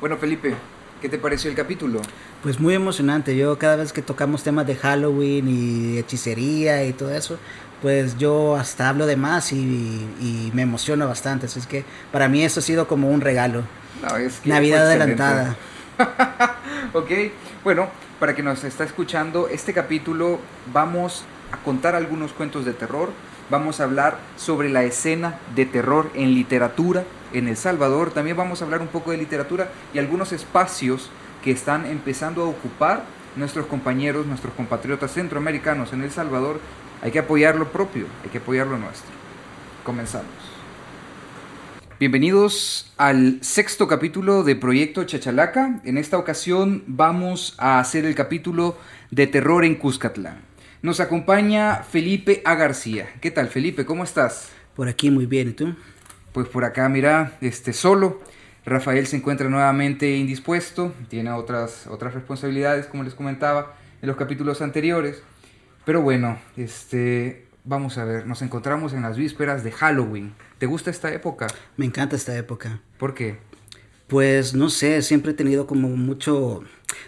Bueno, Felipe, ¿qué te pareció el capítulo? Pues muy emocionante. Yo cada vez que tocamos temas de Halloween y hechicería y todo eso, pues yo hasta hablo de más y, me emociona bastante. Así es que para mí eso ha sido como un regalo. Navidad adelantada. ok, bueno, para que nos está escuchando, este capítulo vamos a contar algunos cuentos de terror. Vamos a hablar sobre la escena de terror en literatura en El Salvador. También vamos a hablar un poco de literatura y algunos espacios que están empezando a ocupar nuestros compañeros, nuestros compatriotas centroamericanos en El Salvador. Hay que apoyar lo propio, hay que apoyar lo nuestro. Comenzamos. Bienvenidos al sexto capítulo de Proyecto Chachalaca. En esta ocasión vamos a hacer el capítulo de terror en Cuscatlán. Nos acompaña Felipe A. García. ¿Qué tal, Felipe? ¿Cómo estás? Por aquí muy bien, ¿y tú? Pues por acá, mira, este, solo. Rafael se encuentra nuevamente indispuesto, tiene otras, otras responsabilidades, como les comentaba en los capítulos anteriores. Pero bueno, este, vamos a ver, nos encontramos en las vísperas de Halloween. ¿Te gusta esta época? Me encanta esta época. ¿Por qué? Pues no sé, siempre he tenido como mucho...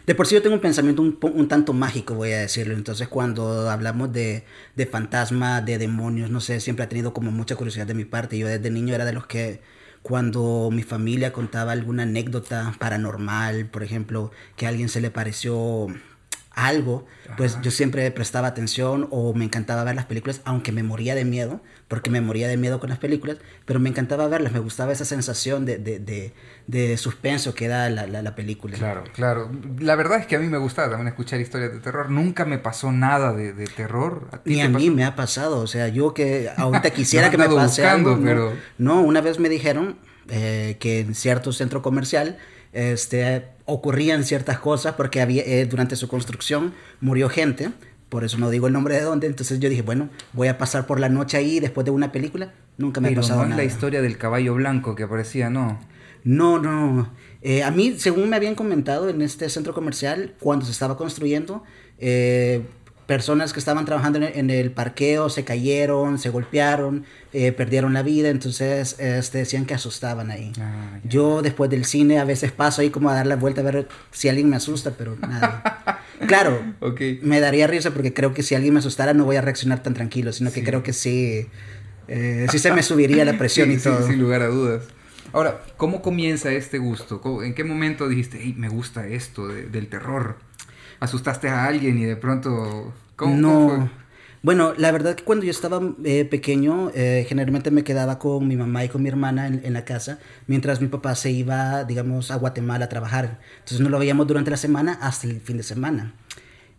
De por sí yo tengo un pensamiento un, tanto mágico, voy a decirlo. Entonces cuando hablamos de, de fantasmas, de demonios, no sé, siempre ha tenido como mucha curiosidad de mi parte. Yo desde niño era de los que cuando mi familia contaba alguna anécdota paranormal, por ejemplo, que a alguien se le pareció algo, pues yo siempre prestaba atención o me encantaba ver las películas, aunque me moría de miedo, porque me moría de miedo con las películas, pero me encantaba verlas, me gustaba esa sensación de, de, de, suspenso que da la, la, película. Claro, claro. La verdad es que a mí me gustaba también escuchar historias de terror, nunca me pasó nada de, terror. Ni a mí me ha pasado, o sea, yo que ahorita quisiera que me pase algo, pero... no, una vez me dijeron eh, que en cierto centro comercial este, ocurrían ciertas cosas porque había, eh, durante su construcción murió gente, por eso no digo el nombre de dónde, entonces yo dije, bueno, voy a pasar por la noche ahí después de una película, nunca me ha pasado no es la historia del caballo blanco que aparecía, ¿no? No, no. Eh, a mí, según me habían comentado en este centro comercial, cuando se estaba construyendo, eh, personas que estaban trabajando en el, parqueo se cayeron, se golpearon, eh, perdieron la vida, entonces este, decían que asustaban ahí. Ah, Yo después del cine a veces paso ahí como a dar la vuelta a ver si alguien me asusta, pero nada. claro, me daría risa porque creo que si alguien me asustara no voy a reaccionar tan tranquilo, sino que creo que sí, eh, sí se me subiría la presión y todo. sin lugar a dudas. Ahora, ¿cómo comienza este gusto? ¿En qué momento dijiste, hey, me gusta esto del terror? Asustaste a alguien y de pronto... ¿Cómo, no. fue? Bueno, la verdad que cuando yo estaba eh, pequeño, eh, generalmente me quedaba con mi mamá y con mi hermana en, la casa, mientras mi papá se iba, digamos, a Guatemala a trabajar. Entonces no lo veíamos durante la semana hasta el fin de semana.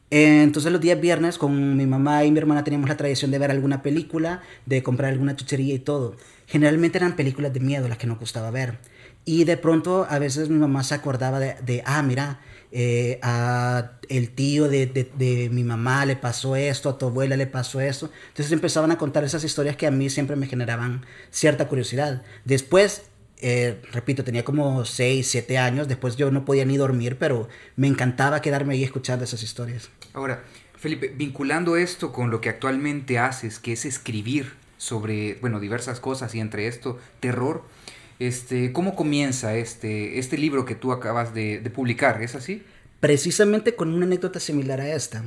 entonces los días viernes con mi mamá y mi hermana teníamos la tradición de ver alguna película, de comprar alguna chuchería y todo. Generalmente eran películas de miedo las que nos gustaba ver. Y de pronto a veces mi mamá se acordaba de, de ah, mira, eh, a el tío de, de, mi mamá le pasó esto, a tu abuela le pasó esto. Entonces empezaban a contar esas historias que a mí siempre me generaban cierta curiosidad. Después, eh, repito, tenía como 6, 7 años, después yo no podía ni dormir, pero me encantaba quedarme ahí escuchando esas historias. Ahora, Felipe, vinculando esto con lo que actualmente haces, que es escribir sobre, bueno, diversas cosas y entre esto, terror, este, ¿Cómo comienza este, este libro que tú acabas de, publicar? ¿Es así? Precisamente con una anécdota similar a esta.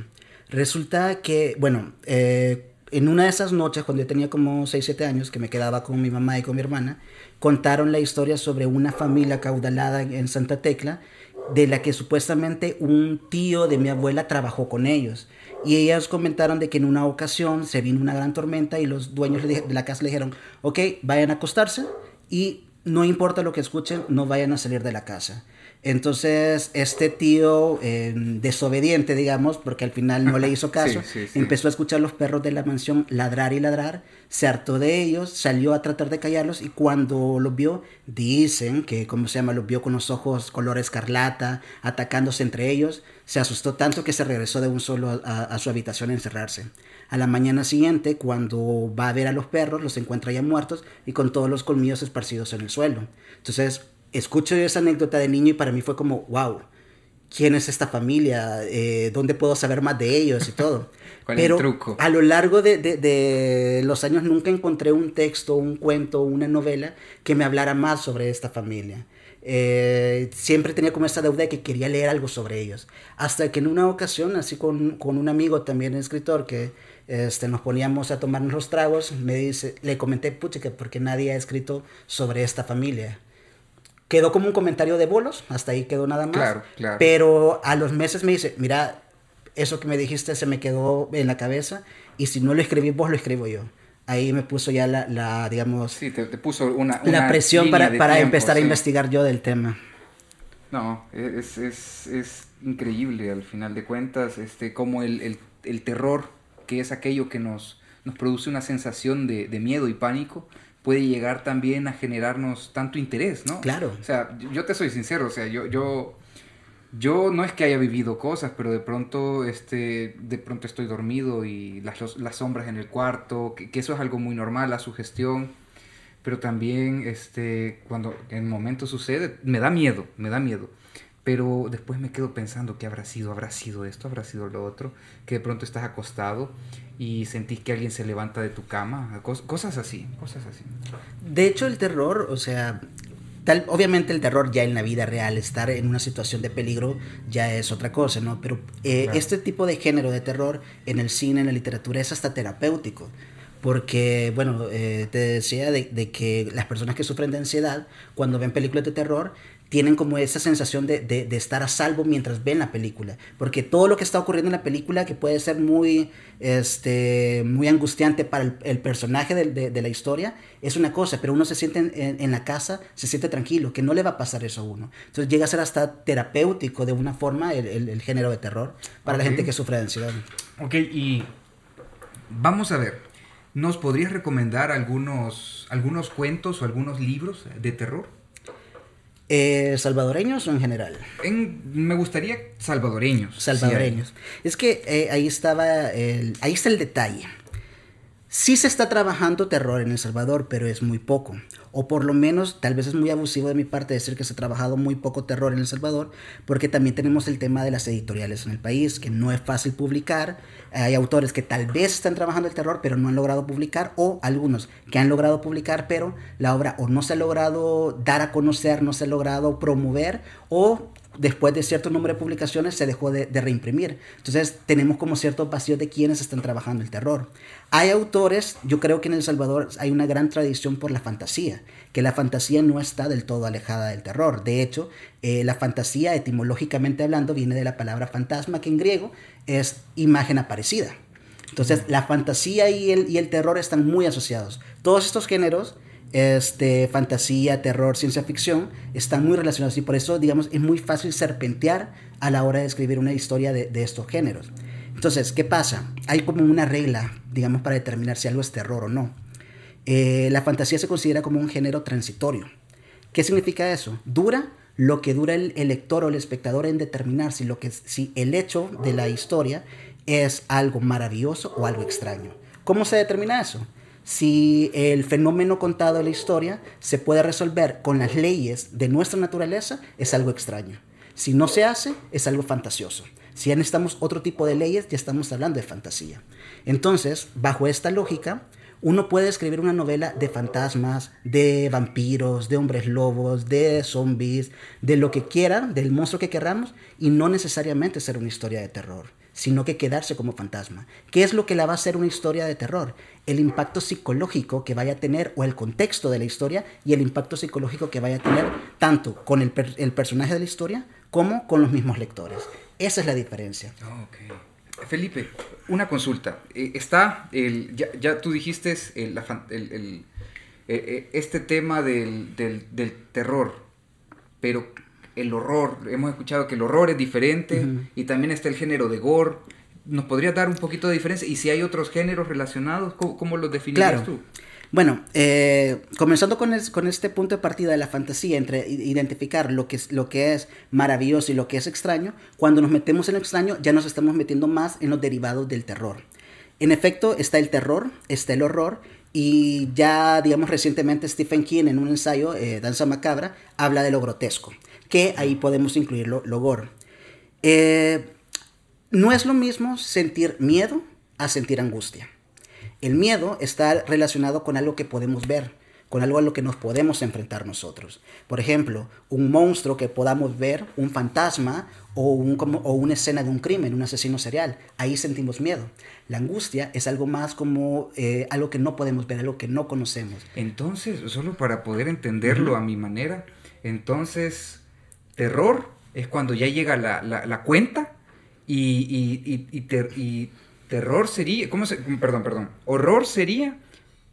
Resulta que, bueno, eh, en una de esas noches, cuando yo tenía como 6, 7 años, que me quedaba con mi mamá y con mi hermana, contaron la historia sobre una familia caudalada en Santa Tecla, de la que supuestamente un tío de mi abuela trabajó con ellos. Y ellas comentaron de que en una ocasión se vino una gran tormenta y los dueños de la casa le dijeron, ok, vayan a acostarse y no importa lo que escuchen, no vayan a salir de la casa. Entonces, este tío em, desobediente, digamos, porque al final no le hizo caso, empezó a escuchar los perros de la mansión ladrar y ladrar, se hartó de ellos, salió a tratar de callarlos y cuando los vio, dicen que, ¿cómo se llama? Los vio con los ojos color escarlata, atacándose entre ellos, se asustó tanto que se regresó de un solo a su habitación a encerrarse. A la mañana siguiente, cuando va a ver a los perros, los encuentra ya muertos y con todos los colmillos esparcidos en el suelo. Entonces, escucho esa anécdota de niño y para mí fue como, wow, quién es esta familia, eh, dónde puedo saber más de ellos y todo. ¿Cuál Pero es el truco? a lo largo de, de, de, los años nunca encontré un texto, un cuento, una novela que me hablara más sobre esta familia. Eh, siempre tenía como esa deuda de que quería leer algo sobre ellos. Hasta que en una ocasión, así con, con un amigo también escritor, que este, nos poníamos a tomarnos los tragos, me dice, le comenté, pucha, que porque nadie ha escrito sobre esta familia. Quedó como un comentario de bolos, hasta ahí quedó nada más. Claro, claro. Pero a los meses me dice, mira, eso que me dijiste se me quedó en la cabeza y si no lo escribí vos, lo escribo yo. Ahí me puso ya la, la digamos... Sí, te, te puso una, una, La presión para, para tiempo, empezar sí. a investigar yo del tema. No, es, es, es, increíble al final de cuentas, este, como el, el, el terror, que es aquello que nos, nos produce una sensación de, de, miedo y pánico, puede llegar también a generarnos tanto interés, ¿no? Claro. O sea, yo te soy sincero, o sea, yo, yo, yo no es que haya vivido cosas, pero de pronto, este, de pronto estoy dormido y las, las sombras en el cuarto, que, que eso es algo muy normal, la sugestión pero también este, cuando en el momento sucede, me da miedo, me da miedo. Pero después me quedo pensando qué habrá sido, habrá sido esto, habrá sido lo otro, que de pronto estás acostado y sentís que alguien se levanta de tu cama, cos cosas así, cosas así. De hecho, el terror, o sea, tal, obviamente el terror ya en la vida real, estar en una situación de peligro ya es otra cosa, ¿no? Pero eh, claro. este tipo de género de terror en el cine, en la literatura, es hasta terapéutico porque, bueno, eh, te decía de, de, que las personas que sufren de ansiedad, cuando ven películas de terror, tienen como esa sensación de, de, de, estar a salvo mientras ven la película. Porque todo lo que está ocurriendo en la película, que puede ser muy, este, muy angustiante para el, el personaje de, de, la historia, es una cosa, pero uno se siente en, en, en, la casa, se siente tranquilo, que no le va a pasar eso a uno. Entonces llega a ser hasta terapéutico de una forma el, el, el género de terror para okay. la gente que sufre de ansiedad. Ok, y vamos a ver. ¿Nos podrías recomendar algunos, algunos cuentos o algunos libros de terror? Eh, ¿Salvadoreños o en general? En, me gustaría salvadoreños. Salvadoreños. Es que eh, ahí estaba, el, ahí está el detalle. Sí se está trabajando terror en El Salvador, pero es muy poco. O por lo menos, tal vez es muy abusivo de mi parte decir que se ha trabajado muy poco terror en El Salvador, porque también tenemos el tema de las editoriales en el país, que no es fácil publicar. Hay autores que tal vez están trabajando el terror, pero no han logrado publicar, o algunos que han logrado publicar, pero la obra o no se ha logrado dar a conocer, no se ha logrado promover, o después de cierto número de publicaciones se dejó de, de, reimprimir. Entonces tenemos como ciertos vacíos de quienes están trabajando el terror. Hay autores, yo creo que en El Salvador hay una gran tradición por la fantasía, que la fantasía no está del todo alejada del terror. De hecho, eh, la fantasía etimológicamente hablando viene de la palabra fantasma, que en griego es imagen aparecida. Entonces la fantasía y el, y el terror están muy asociados. Todos estos géneros este, fantasía, terror, ciencia ficción, están muy relacionados y por eso, digamos, es muy fácil serpentear a la hora de escribir una historia de, de, estos géneros. Entonces, ¿qué pasa? Hay como una regla, digamos, para determinar si algo es terror o no. Eh, la fantasía se considera como un género transitorio. ¿Qué significa eso? Dura lo que dura el, el lector o el espectador en determinar si, lo que, si el hecho de la historia es algo maravilloso o algo extraño. ¿Cómo se determina eso? Si el fenómeno contado de la historia se puede resolver con las leyes de nuestra naturaleza, es algo extraño. Si no se hace, es algo fantasioso. Si ya necesitamos otro tipo de leyes, ya estamos hablando de fantasía. Entonces, bajo esta lógica, uno puede escribir una novela de fantasmas, de vampiros, de hombres lobos, de zombies, de lo que quieran, del monstruo que queramos, y no necesariamente ser una historia de terror sino que quedarse como fantasma. ¿Qué es lo que la va a hacer una historia de terror? El impacto psicológico que vaya a tener o el contexto de la historia y el impacto psicológico que vaya a tener tanto con el, el personaje de la historia como con los mismos lectores. Esa es la diferencia. Okay. Felipe, una consulta. Eh, está, el, ya, ya, tú dijiste el, el, el eh, este tema del, del terror, pero el horror. Hemos escuchado que el horror es diferente uh -huh. y también está el género de gore. ¿Nos podrías dar un poquito de diferencia? Y si hay otros géneros relacionados, ¿cómo, cómo los definirías claro. tú? Bueno, eh, comenzando con, es, con, este punto de partida de la fantasía, entre identificar lo que, es, lo que es maravilloso y lo que es extraño, cuando nos metemos en lo extraño ya nos estamos metiendo más en los derivados del terror. En efecto, está el terror, está el horror, y ya, digamos, recientemente Stephen King en un ensayo, eh, Danza Macabra, habla de lo grotesco que ahí podemos incluir lo, lo gore. Eh, no es lo mismo sentir miedo a sentir angustia. El miedo está relacionado con algo que podemos ver, con algo a lo que nos podemos enfrentar nosotros. Por ejemplo, un monstruo que podamos ver, un fantasma o, un, como, o una escena de un crimen, un asesino serial. Ahí sentimos miedo. La angustia es algo más como eh, algo que no podemos ver, algo que no conocemos. Entonces, solo para poder entenderlo a mi manera, entonces, terror es cuando ya llega la, la, la cuenta y, y, y, y, terror sería, ¿cómo se, perdón, perdón, horror sería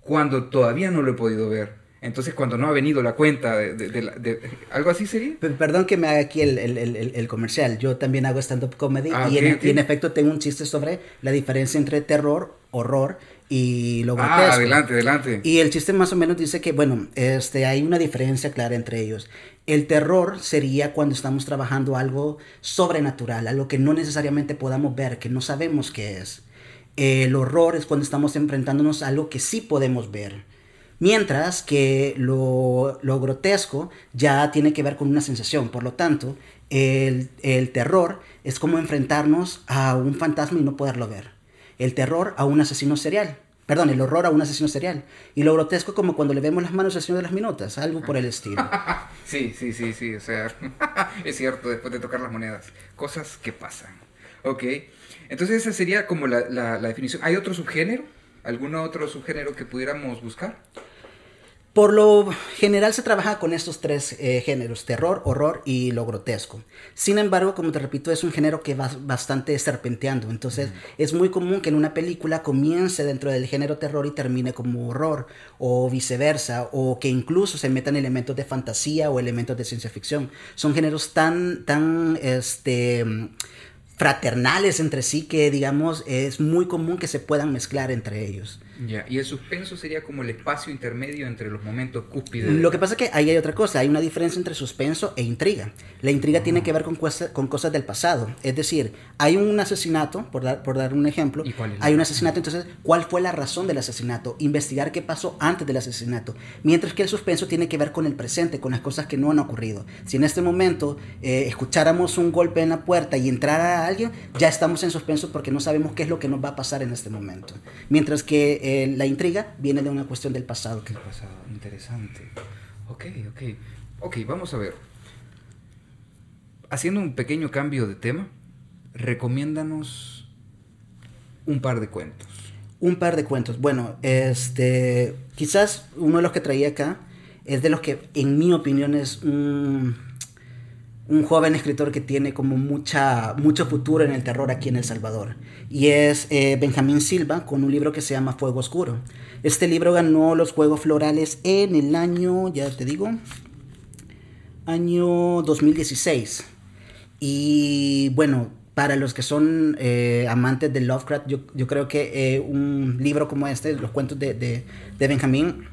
cuando todavía no lo he podido ver. Entonces, cuando no ha venido la cuenta de, de, de, algo así sería. Perdón que me haga aquí el, el, el, el comercial. Yo también hago stand-up comedy ah, y, en, okay. y, en, efecto tengo un chiste sobre la diferencia entre terror, horror y lo grotesco. Ah, adelante, adelante. Y el chiste más o menos dice que, bueno, este, hay una diferencia clara entre ellos. El terror sería cuando estamos trabajando algo sobrenatural, algo que no necesariamente podamos ver, que no sabemos qué es. El horror es cuando estamos enfrentándonos a algo que sí podemos ver. Mientras que lo, lo, grotesco ya tiene que ver con una sensación. Por lo tanto, el, el, terror es como enfrentarnos a un fantasma y no poderlo ver. El terror a un asesino serial. Perdón, el horror a un asesino serial. Y lo grotesco como cuando le vemos las manos al señor de las minutas. Algo por el estilo. sí, sí, sí, sí. O sea, es cierto, después de tocar las monedas. Cosas que pasan. Ok. Entonces esa sería como la, la, la definición. ¿Hay otro subgénero? ¿Algún otro subgénero que pudiéramos buscar? Por lo general se trabaja con estos tres eh, géneros, terror, horror y lo grotesco. Sin embargo, como te repito, es un género que va bastante serpenteando. Entonces, es muy común que en una película comience dentro del género terror y termine como horror, o viceversa, o que incluso se metan elementos de fantasía o elementos de ciencia ficción. Son géneros tan, tan, este fraternales entre sí que digamos es muy común que se puedan mezclar entre ellos. Ya, y el suspenso sería como el espacio intermedio entre los momentos cúspides. Lo que pasa es que ahí hay otra cosa, hay una diferencia entre suspenso e intriga. La intriga tiene que ver con, con, cosas del pasado, es decir, hay un asesinato, por dar, por dar un ejemplo, ¿Y cuál es hay un asesinato, entonces, ¿cuál fue la razón del asesinato? Investigar qué pasó antes del asesinato. Mientras que el suspenso tiene que ver con el presente, con las cosas que no han ocurrido. Si en este momento eh, escucháramos un golpe en la puerta y entrara alguien, ya estamos en suspenso porque no sabemos qué es lo que nos va a pasar en este momento. Mientras que eh, la intriga viene de una cuestión del pasado. Que... pasado, interesante. Ok, ok. Ok, vamos a ver. Haciendo un pequeño cambio de tema, recomiéndanos un par de cuentos. Un par de cuentos. Bueno, este, quizás uno de los que traía acá es de los que, en mi opinión, es un, un joven escritor que tiene como mucha, mucho futuro en el terror aquí en El Salvador. Y es eh, Benjamín Silva con un libro que se llama Fuego Oscuro. Este libro ganó los Juegos Florales en el año, ya te digo, año 2016. Y bueno, para los que son eh, amantes de Lovecraft, yo, creo que eh, un libro como este, los cuentos de, de, de Benjamín,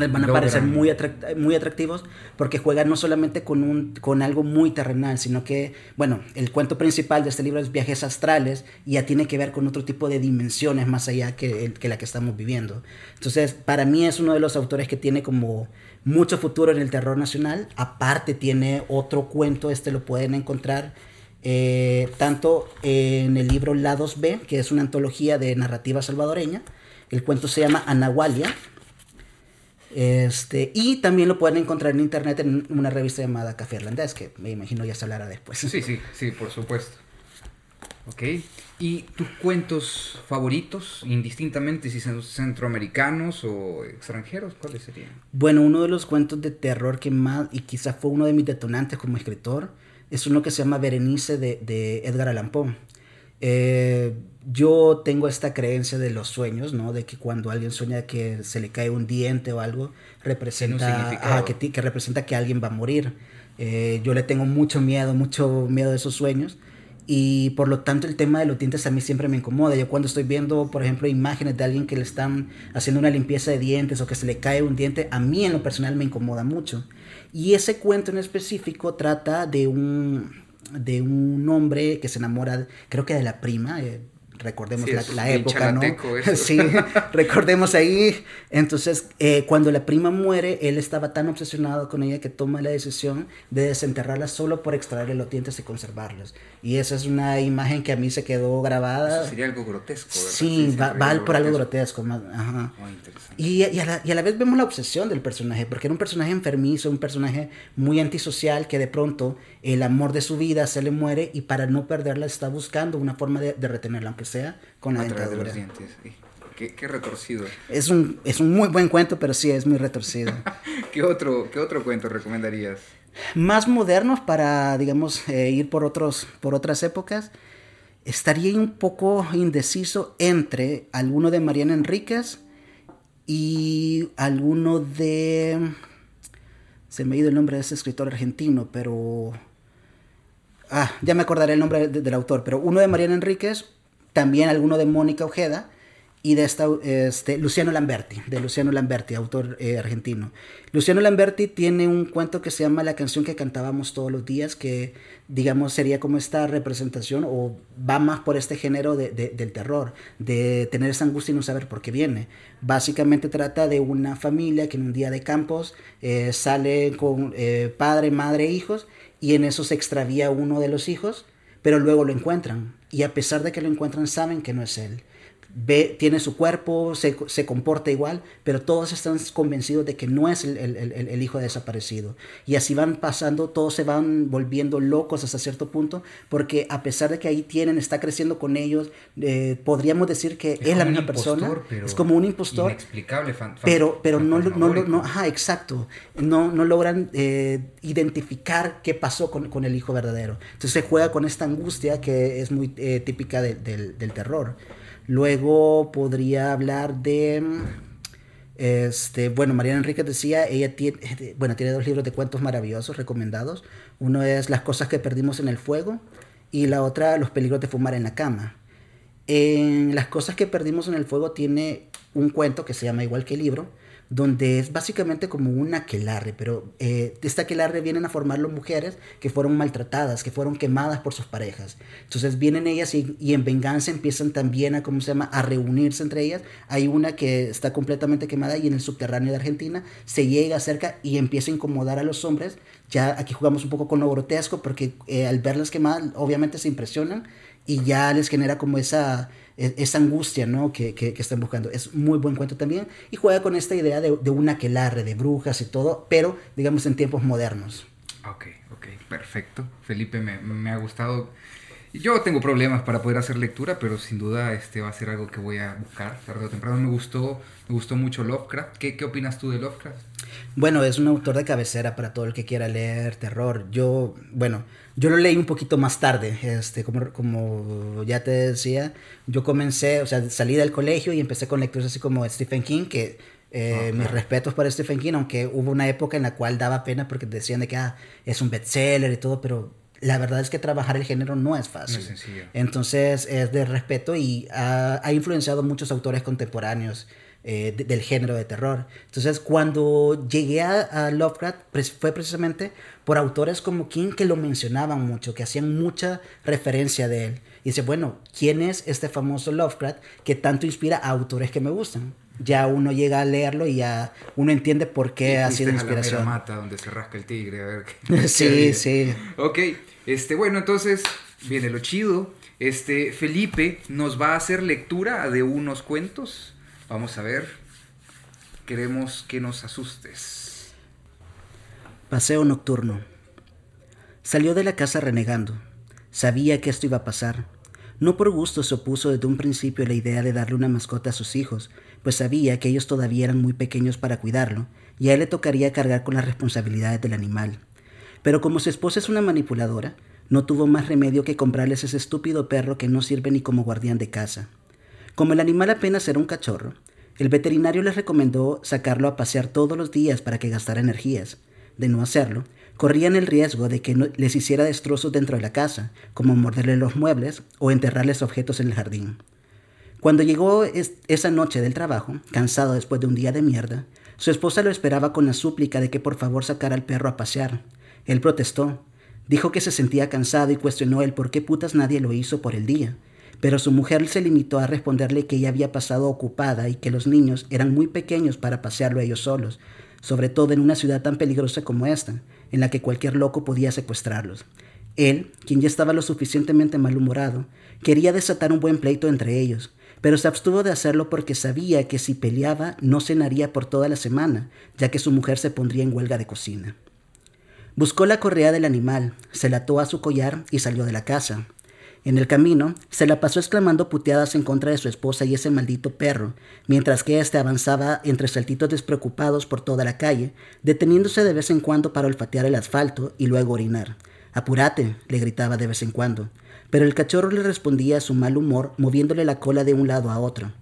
les van a parecer muy, atract muy atractivos porque juegan no solamente con, un, con algo muy terrenal, sino que, bueno, el cuento principal de este libro es viajes astrales y ya tiene que ver con otro tipo de dimensiones más allá que, que la que estamos viviendo. Entonces, para mí es uno de los autores que tiene como mucho futuro en el terror nacional. Aparte tiene otro cuento, este lo pueden encontrar eh, tanto en el libro Lados B, que es una antología de narrativa salvadoreña. El cuento se llama Anahualia este, y también lo pueden encontrar en internet en una revista llamada Café Irlandés, que me imagino ya se hablará después. Sí, sí, sí, por supuesto. Ok. ¿Y tus cuentos favoritos, indistintamente si son centroamericanos o extranjeros, cuáles serían? Bueno, uno de los cuentos de terror que más, y quizá fue uno de mis detonantes como escritor, es uno que se llama Berenice de, de Edgar Allan Poe. Eh, yo tengo esta creencia de los sueños, ¿no? De que cuando alguien sueña que se le cae un diente o algo, representa, ajá, que, que, representa que alguien va a morir. Eh, yo le tengo mucho miedo, mucho miedo de esos sueños. Y por lo tanto el tema de los dientes a mí siempre me incomoda. Yo cuando estoy viendo, por ejemplo, imágenes de alguien que le están haciendo una limpieza de dientes o que se le cae un diente, a mí en lo personal me incomoda mucho. Y ese cuento en específico trata de un, de un hombre que se enamora, creo que de la prima, eh, recordemos Sí, la, la época, ¿no? eso. sí, recordemos ahí. Entonces, eh, cuando la prima muere, él estaba tan obsesionado con ella que toma la decisión de desenterrarla solo por extraerle los dientes y conservarlos. Y esa es una imagen que a mí se quedó grabada. Eso sería algo grotesco, ¿verdad? Sí, va, siempre va algo por algo grotesco. más- ajá. Muy interesante. Y, y a la, y a la vez vemos la obsesión del personaje, porque era un personaje enfermizo, un personaje muy antisocial que de pronto el amor de su vida se le muere y para no perderla está buscando una forma de, de retenerla, aunque sea con la A través de los dentadura. dientes. sí. Qué, qué retorcido. Es un, es un muy buen cuento, pero sí es muy retorcido. ¿Qué otro, ¿Qué otro cuento recomendarías? Más modernos para, digamos, eh, ir por, otros, por otras épocas, estaría un poco indeciso entre alguno de Mariana Enríquez y alguno de... Se me ha ido el nombre de ese escritor argentino, pero... Ah, ya me acordaré el nombre de- del autor, pero uno de Mariana Enríquez, también alguno de Mónica Ojeda y de esta, este, Luciano Lamberti, de Luciano Lamberti, autor eh, argentino. Luciano Lamberti tiene un cuento que se llama La canción que cantábamos todos los días, que digamos sería como esta representación o va más por este género de- del terror, de tener esa angustia y no saber por qué viene. Básicamente trata de una familia que en un día de campos eh, sale con eh, padre, madre e hijos y en eso se extravía uno de los hijos, pero luego lo encuentran y a pesar de que lo encuentran saben que no es él. Ve, tiene su cuerpo, se, se comporta igual, pero todos están convencidos de que no es el, el- el- el hijo desaparecido. Y así van pasando, todos se van volviendo locos hasta cierto punto, porque a pesar de que ahí tienen, está creciendo con ellos, eh, podríamos decir que es, la misma persona, es como un impostor, Inexplicable, fan- fan- pero, pero no, no, no, ajá, exacto, no, no logran eh, identificar qué pasó con, con el hijo verdadero. Entonces se juega con esta angustia que es muy eh, típica de- del, del terror. Luego podría hablar de, este, bueno, Mariana Enríquez decía, ella tiene, bueno, tiene dos libros de cuentos maravillosos recomendados. Uno es Las cosas que perdimos en el fuego y la otra Los peligros de fumar en la cama. En las cosas que perdimos en el fuego tiene un cuento que se llama igual que el libro, donde es básicamente como un aquelarre, pero eh, este aquelarre vienen a formarlo mujeres que fueron maltratadas, que fueron quemadas por sus parejas. Entonces vienen ellas y, en venganza empiezan también a, ¿cómo se llama?, a reunirse entre ellas. Hay una que está completamente quemada y en el subterráneo de Argentina se llega cerca y empieza a incomodar a los hombres. Ya aquí jugamos un poco con lo grotesco porque eh, al verlas quemadas obviamente se impresionan y ya les genera como esa, esa angustia ¿no? que, que, que están buscando. Es muy buen cuento también y juega con esta idea de, de un aquelarre, de brujas y todo, pero digamos en tiempos modernos. Ok, ok, perfecto. Felipe, me, me ha gustado. Yo tengo problemas para poder hacer lectura, pero sin duda este va a ser algo que voy a buscar tarde o temprano. Me gustó, me gustó mucho Lovecraft. ¿Qué, qué opinas tú de Lovecraft? Bueno, es un autor de cabecera para todo el que quiera leer terror. Yo, bueno, yo lo leí un poquito más tarde, este, como, como ya te decía, yo comencé, o sea, salí del colegio y empecé con lecturas así como Stephen King, que eh, Ah, mis respetos para Stephen King, aunque hubo una época en la cual daba pena porque decían de que ah, es un bestseller y todo, pero la verdad es que trabajar el género no es fácil. No es sencillo. Entonces es de respeto y ha, ha influenciado muchos autores contemporáneos eh, de- del género de terror. Entonces cuando llegué a, a Lovecraft fue precisamente por autores como King que lo mencionaban mucho, que hacían mucha referencia de él. Y dice, bueno, ¿quién es este famoso Lovecraft que tanto inspira a autores que me gustan? Ya uno llega a leerlo y ya uno entiende por qué ha sido a la inspiración. mata donde se rasca el tigre, a ver qué. Sí, qué sí. Ok, este, bueno, entonces viene lo chido. Este, Felipe nos va a hacer lectura de unos cuentos. Vamos a ver. Queremos que nos asustes. Paseo nocturno. Salió de la casa renegando. Sabía que esto iba a pasar. No por gusto se opuso desde un principio la idea de darle una mascota a sus hijos, pues sabía que ellos todavía eran muy pequeños para cuidarlo, y a él le tocaría cargar con las responsabilidades del animal. Pero como su esposa es una manipuladora, no tuvo más remedio que comprarles ese estúpido perro que no sirve ni como guardián de casa. Como el animal apenas era un cachorro, el veterinario les recomendó sacarlo a pasear todos los días para que gastara energías. De no hacerlo, corrían el riesgo de que les hiciera destrozos dentro de la casa, como morderle los muebles o enterrarles objetos en el jardín. Cuando llegó es- esa noche del trabajo, cansado después de un día de mierda, su esposa lo esperaba con la súplica de que por favor sacara al perro a pasear. Él protestó, dijo que se sentía cansado y cuestionó el por qué putas nadie lo hizo por el día, pero su mujer se limitó a responderle que ella había pasado ocupada y que los niños eran muy pequeños para pasearlo ellos solos, sobre todo en una ciudad tan peligrosa como esta, en la que cualquier loco podía secuestrarlos. Él, quien ya estaba lo suficientemente malhumorado, quería desatar un buen pleito entre ellos, pero se abstuvo de hacerlo porque sabía que si peleaba no cenaría por toda la semana, ya que su mujer se pondría en huelga de cocina. Buscó la correa del animal, se la ató a su collar y salió de la casa. En el camino, se la pasó exclamando puteadas en contra de su esposa y ese maldito perro, mientras que éste avanzaba entre saltitos despreocupados por toda la calle, deteniéndose de vez en cuando para olfatear el asfalto y luego orinar. Apúrate, le gritaba de vez en cuando, pero el cachorro le respondía a su mal humor moviéndole la cola de un lado a otro.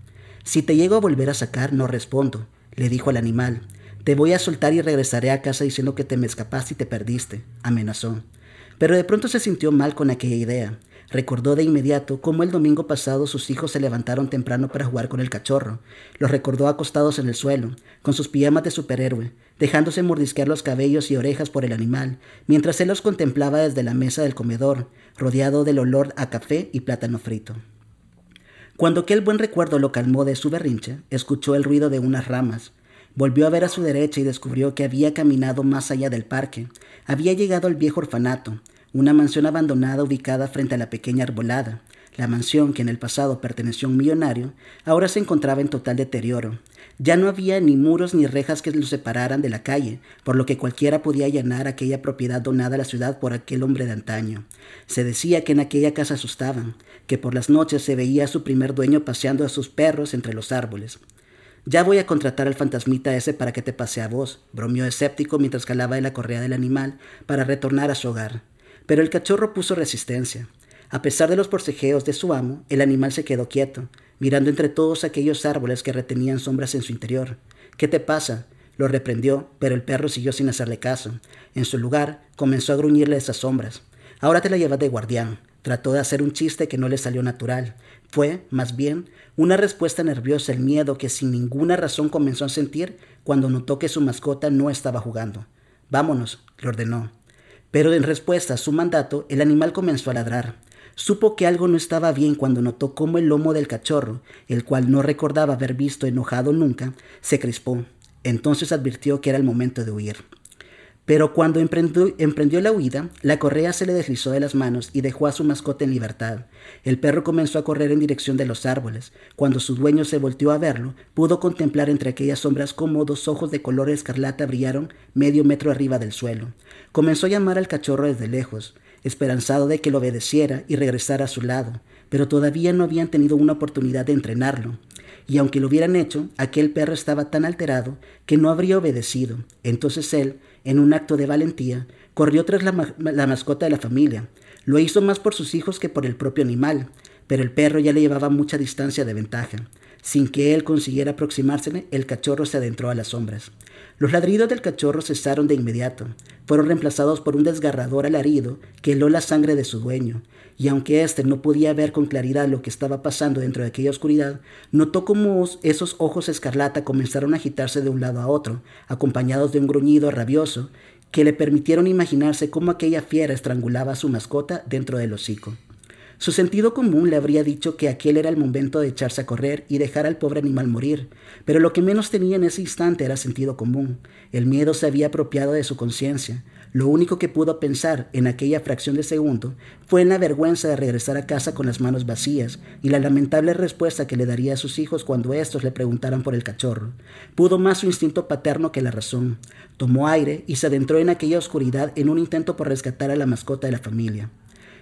Si te llego a volver a sacar, no respondo, le dijo al animal. Te voy a soltar y regresaré a casa diciendo que te me escapaste y te perdiste, amenazó. Pero de pronto se sintió mal con aquella idea. Recordó de inmediato cómo el domingo pasado sus hijos se levantaron temprano para jugar con el cachorro. Los recordó acostados en el suelo, con sus pijamas de superhéroe, dejándose mordisquear los cabellos y orejas por el animal, mientras él los contemplaba desde la mesa del comedor, rodeado del olor a café y plátano frito. Cuando aquel buen recuerdo lo calmó de su berrinche, escuchó el ruido de unas ramas. Volvió a ver a su derecha y descubrió que había caminado más allá del parque. Había llegado al viejo orfanato, una mansión abandonada ubicada frente a la pequeña arbolada. La mansión, que en el pasado perteneció a un millonario, ahora se encontraba en total deterioro. Ya no había ni muros ni rejas que lo separaran de la calle, por lo que cualquiera podía allanar aquella propiedad donada a la ciudad por aquel hombre de antaño. Se decía que en aquella casa asustaban, que por las noches se veía a su primer dueño paseando a sus perros entre los árboles. Ya voy a contratar al fantasmita ese para que te pase a vos, bromeó escéptico mientras calaba de la correa del animal para retornar a su hogar. Pero el cachorro puso resistencia. A pesar de los forcejeos de su amo, el animal se quedó quieto, mirando entre todos aquellos árboles que retenían sombras en su interior. ¿Qué te pasa? Lo reprendió, pero el perro siguió sin hacerle caso. En su lugar, comenzó a gruñirle esas sombras. Ahora te la llevas de guardián. Trató de hacer un chiste que no le salió natural. Fue, más bien, una respuesta nerviosa el miedo que sin ninguna razón comenzó a sentir cuando notó que su mascota no estaba jugando. Vámonos, le ordenó. Pero en respuesta a su mandato, el animal comenzó a ladrar. Supo que algo no estaba bien cuando notó cómo el lomo del cachorro, el cual no recordaba haber visto enojado nunca, se crispó. Entonces advirtió que era el momento de huir. Pero cuando emprendió, la huida, la correa se le deslizó de las manos y dejó a su mascota en libertad. El perro comenzó a correr en dirección de los árboles. Cuando su dueño se volteó a verlo, pudo contemplar entre aquellas sombras cómo dos ojos de color escarlata brillaron medio metro arriba del suelo. Comenzó a llamar al cachorro desde lejos, esperanzado de que lo obedeciera y regresara a su lado, pero todavía no habían tenido una oportunidad de entrenarlo y aunque lo hubieran hecho, aquel perro estaba tan alterado que no habría obedecido. Entonces él, en un acto de valentía, corrió tras la, mascota de la familia. Lo hizo más por sus hijos que por el propio animal, pero el perro ya le llevaba mucha distancia de ventaja. Sin que él consiguiera aproximársele, el cachorro se adentró a las sombras. Los ladridos del cachorro cesaron de inmediato. Fueron reemplazados por un desgarrador alarido que heló la sangre de su dueño, y aunque éste no podía ver con claridad lo que estaba pasando dentro de aquella oscuridad, notó cómo esos ojos escarlata comenzaron a agitarse de un lado a otro, acompañados de un gruñido rabioso que le permitieron imaginarse cómo aquella fiera estrangulaba a su mascota dentro del hocico. Su sentido común le habría dicho que aquel era el momento de echarse a correr y dejar al pobre animal morir, pero lo que menos tenía en ese instante era sentido común. El miedo se había apropiado de su conciencia. Lo único que pudo pensar en aquella fracción de segundo fue en la vergüenza de regresar a casa con las manos vacías y la lamentable respuesta que le daría a sus hijos cuando éstos le preguntaran por el cachorro. Pudo más su instinto paterno que la razón. Tomó aire y se adentró en aquella oscuridad en un intento por rescatar a la mascota de la familia.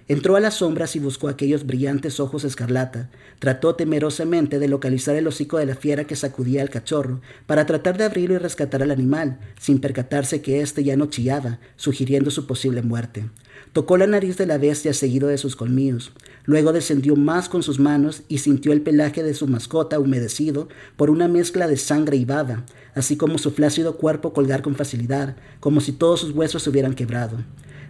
Entró a las sombras y buscó aquellos brillantes ojos escarlata. Trató temerosamente de localizar el hocico de la fiera que sacudía al cachorro para tratar de abrirlo y rescatar al animal, sin percatarse que éste ya no chillaba, sugiriendo su posible muerte. Tocó la nariz de la bestia seguido de sus colmillos. Luego descendió más con sus manos y sintió el pelaje de su mascota humedecido por una mezcla de sangre y baba, así como su flácido cuerpo colgar con facilidad, como si todos sus huesos se hubieran quebrado.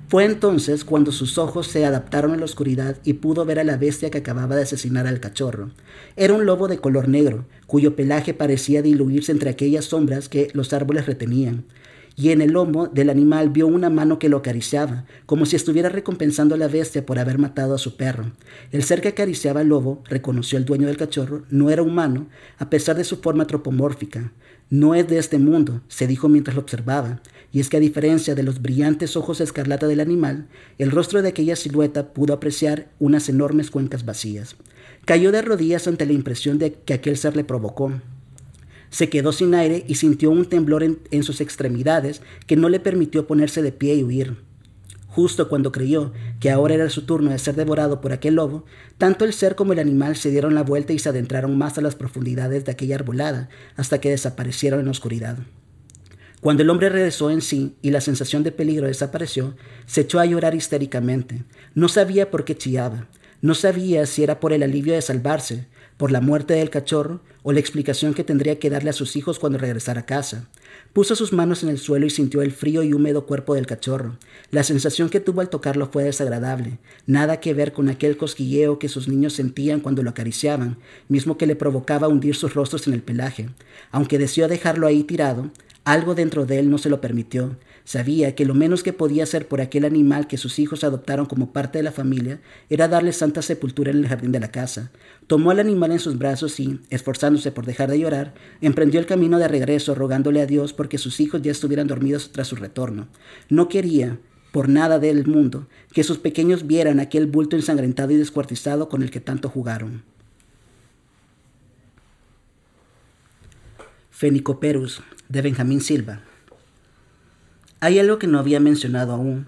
Fue entonces cuando sus ojos se adaptaron a la oscuridad y pudo ver a la bestia que acababa de asesinar al cachorro. Era un lobo de color negro, cuyo pelaje parecía diluirse entre aquellas sombras que los árboles retenían. y en el lomo del animal vio una mano que lo acariciaba, como si estuviera recompensando a la bestia por haber matado a su perro. El ser que acariciaba al lobo, reconoció el dueño del cachorro, no era humano, a pesar de su forma antropomórfica. No es de este mundo, se dijo mientras lo observaba, y es que a diferencia de los brillantes ojos escarlata del animal, el rostro de aquella silueta pudo apreciar unas enormes cuencas vacías. Cayó de rodillas ante la impresión de que aquel ser le provocó. Se quedó sin aire y sintió un temblor en, sus extremidades que no le permitió ponerse de pie y huir. Justo cuando creyó que ahora era su turno de ser devorado por aquel lobo, tanto el ser como el animal se dieron la vuelta y se adentraron más a las profundidades de aquella arbolada hasta que desaparecieron en la oscuridad. Cuando el hombre regresó en sí y la sensación de peligro desapareció, se echó a llorar histéricamente. No sabía por qué chillaba. No sabía si era por el alivio de salvarse, por la muerte del cachorro o la explicación que tendría que darle a sus hijos cuando regresara a casa. Puso sus manos en el suelo y sintió el frío y húmedo cuerpo del cachorro. La sensación que tuvo al tocarlo fue desagradable, nada que ver con aquel cosquilleo que sus niños sentían cuando lo acariciaban, mismo que le provocaba hundir sus rostros en el pelaje. Aunque deseó dejarlo ahí tirado, algo dentro de él no se lo permitió. Sabía que lo menos que podía hacer por aquel animal que sus hijos adoptaron como parte de la familia era darle santa sepultura en el jardín de la casa. Tomó al animal en sus brazos y, esforzándose por dejar de llorar, emprendió el camino de regreso rogándole a Dios porque sus hijos ya estuvieran dormidos tras su retorno. No quería, por nada del mundo, que sus pequeños vieran aquel bulto ensangrentado y descuartizado con el que tanto jugaron. Fenicoperus, de Benjamín Silva. Hay algo que no había mencionado aún,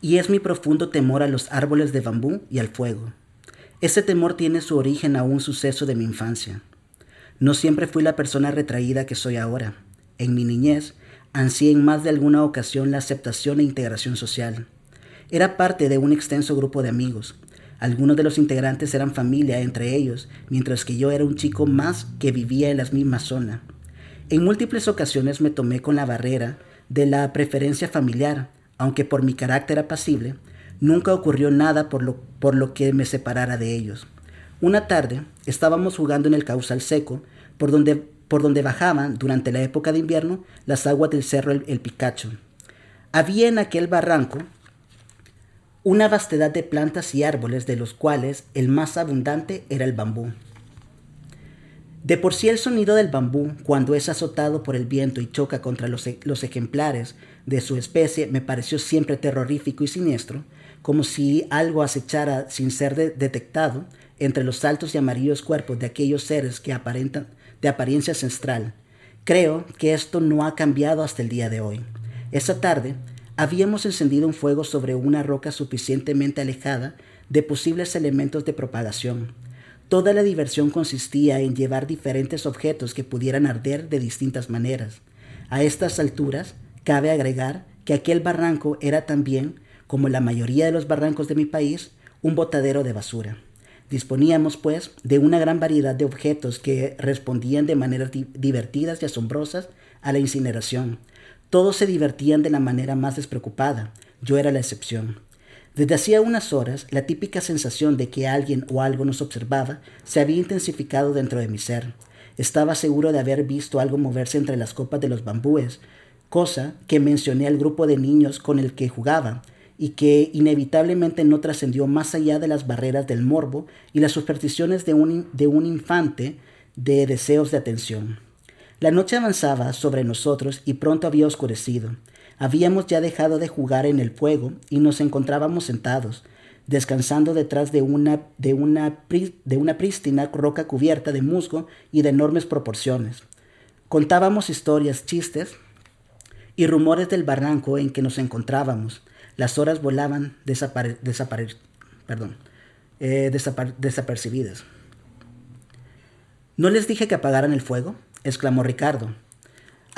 y es mi profundo temor a los árboles de bambú y al fuego. Ese temor tiene su origen a un suceso de mi infancia. No siempre fui la persona retraída que soy ahora. En mi niñez, ansié en más de alguna ocasión la aceptación e integración social. Era parte de un extenso grupo de amigos. Algunos de los integrantes eran familia entre ellos, mientras que yo era un chico más que vivía en la misma zona. En múltiples ocasiones me tomé con la barrera de la preferencia familiar, aunque por mi carácter apacible, nunca ocurrió nada por lo, que me separara de ellos. Una tarde estábamos jugando en el causal seco, por donde, por donde bajaban, durante la época de invierno, las aguas del cerro el, el Picacho. Había en aquel barranco una vastedad de plantas y árboles, de los cuales el más abundante era el bambú. De por sí el sonido del bambú, cuando es azotado por el viento y choca contra los, e, los, ejemplares de su especie, me pareció siempre terrorífico y siniestro, como si algo acechara sin ser detectado entre los altos y amarillos cuerpos de aquellos seres que aparentan de apariencia ancestral. Creo que esto no ha cambiado hasta el día de hoy. Esa tarde habíamos encendido un fuego sobre una roca suficientemente alejada de posibles elementos de propagación Toda la diversión consistía en llevar diferentes objetos que pudieran arder de distintas maneras. A estas alturas, cabe agregar que aquel barranco era también, como la mayoría de los barrancos de mi país, un botadero de basura. Disponíamos, pues, de una gran variedad de objetos que respondían de maneras divertidas y asombrosas a la incineración. Todos se divertían de la manera más despreocupada. Yo era la excepción. Desde hacía unas horas, la típica sensación de que alguien o algo nos observaba se había intensificado dentro de mi ser. Estaba seguro de haber visto algo moverse entre las copas de los bambúes, cosa que mencioné al grupo de niños con el que jugaba, y que inevitablemente no trascendió más allá de las barreras del morbo y las supersticiones de un, de un infante de deseos de atención. La noche avanzaba sobre nosotros y pronto había oscurecido. Habíamos ya dejado de jugar en el fuego y nos encontrábamos sentados, descansando detrás de una, de una, de una prístina roca cubierta de musgo y de enormes proporciones. Contábamos historias, chistes y rumores del barranco en que nos encontrábamos. Las horas volaban perdón, eh, desapercibidas. ¿No les dije que apagaran el fuego? Exclamó Ricardo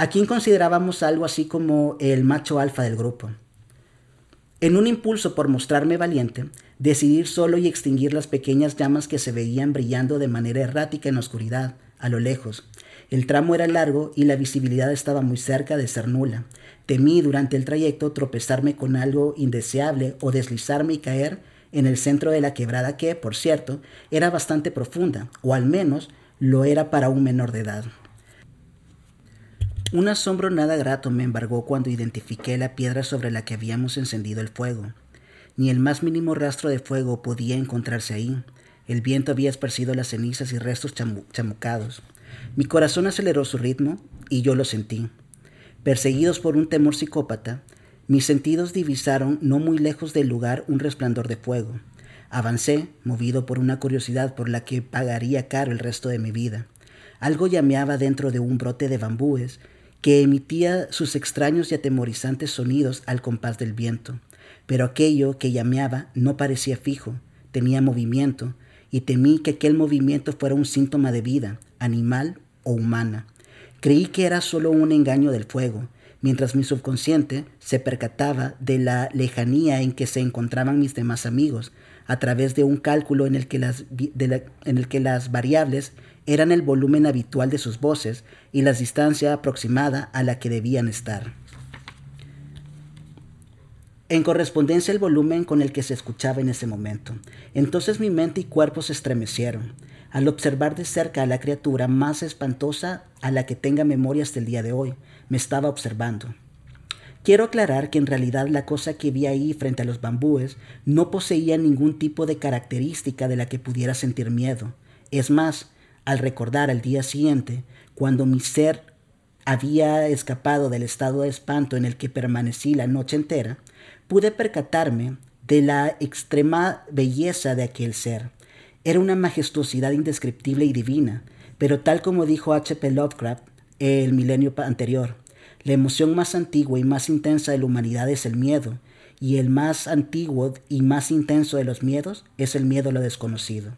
a quien considerábamos algo así como el macho alfa del grupo. En un impulso por mostrarme valiente, decidí ir solo y extinguir las pequeñas llamas que se veían brillando de manera errática en la oscuridad, a lo lejos. El tramo era largo y la visibilidad estaba muy cerca de ser nula. Temí durante el trayecto tropezarme con algo indeseable o deslizarme y caer en el centro de la quebrada que, por cierto, era bastante profunda, o al menos lo era para un menor de edad. Un asombro nada grato me embargó cuando identifiqué la piedra sobre la que habíamos encendido el fuego. Ni el más mínimo rastro de fuego podía encontrarse ahí. El viento había esparcido las cenizas y restos chamucados. Mi corazón aceleró su ritmo y yo lo sentí. Perseguidos por un temor psicópata, mis sentidos divisaron no muy lejos del lugar un resplandor de fuego. Avancé, movido por una curiosidad por la que pagaría caro el resto de mi vida. Algo llameaba dentro de un brote de bambúes que emitía sus extraños y atemorizantes sonidos al compás del viento. Pero aquello que llameaba no parecía fijo, tenía movimiento, y temí que aquel movimiento fuera un síntoma de vida, animal o humana. Creí que era solo un engaño del fuego, mientras mi subconsciente se percataba de la lejanía en que se encontraban mis demás amigos, a través de un cálculo en el que las, en el que las variables eran el volumen habitual de sus voces y la distancia aproximada a la que debían estar. En correspondencia el volumen con el que se escuchaba en ese momento. Entonces mi mente y cuerpo se estremecieron al observar de cerca a la criatura más espantosa a la que tenga memoria hasta el día de hoy. Me estaba observando. Quiero aclarar que en realidad la cosa que vi ahí frente a los bambúes no poseía ningún tipo de característica de la que pudiera sentir miedo. Es más, al recordar al día siguiente, cuando mi ser había escapado del estado de espanto en el que permanecí la noche entera, pude percatarme de la extrema belleza de aquel ser. Era una majestuosidad indescriptible y divina, pero tal como dijo H.P. Lovecraft el milenio anterior, la emoción más antigua y más intensa de la humanidad es el miedo, y el más antiguo y más intenso de los miedos es el miedo a lo desconocido.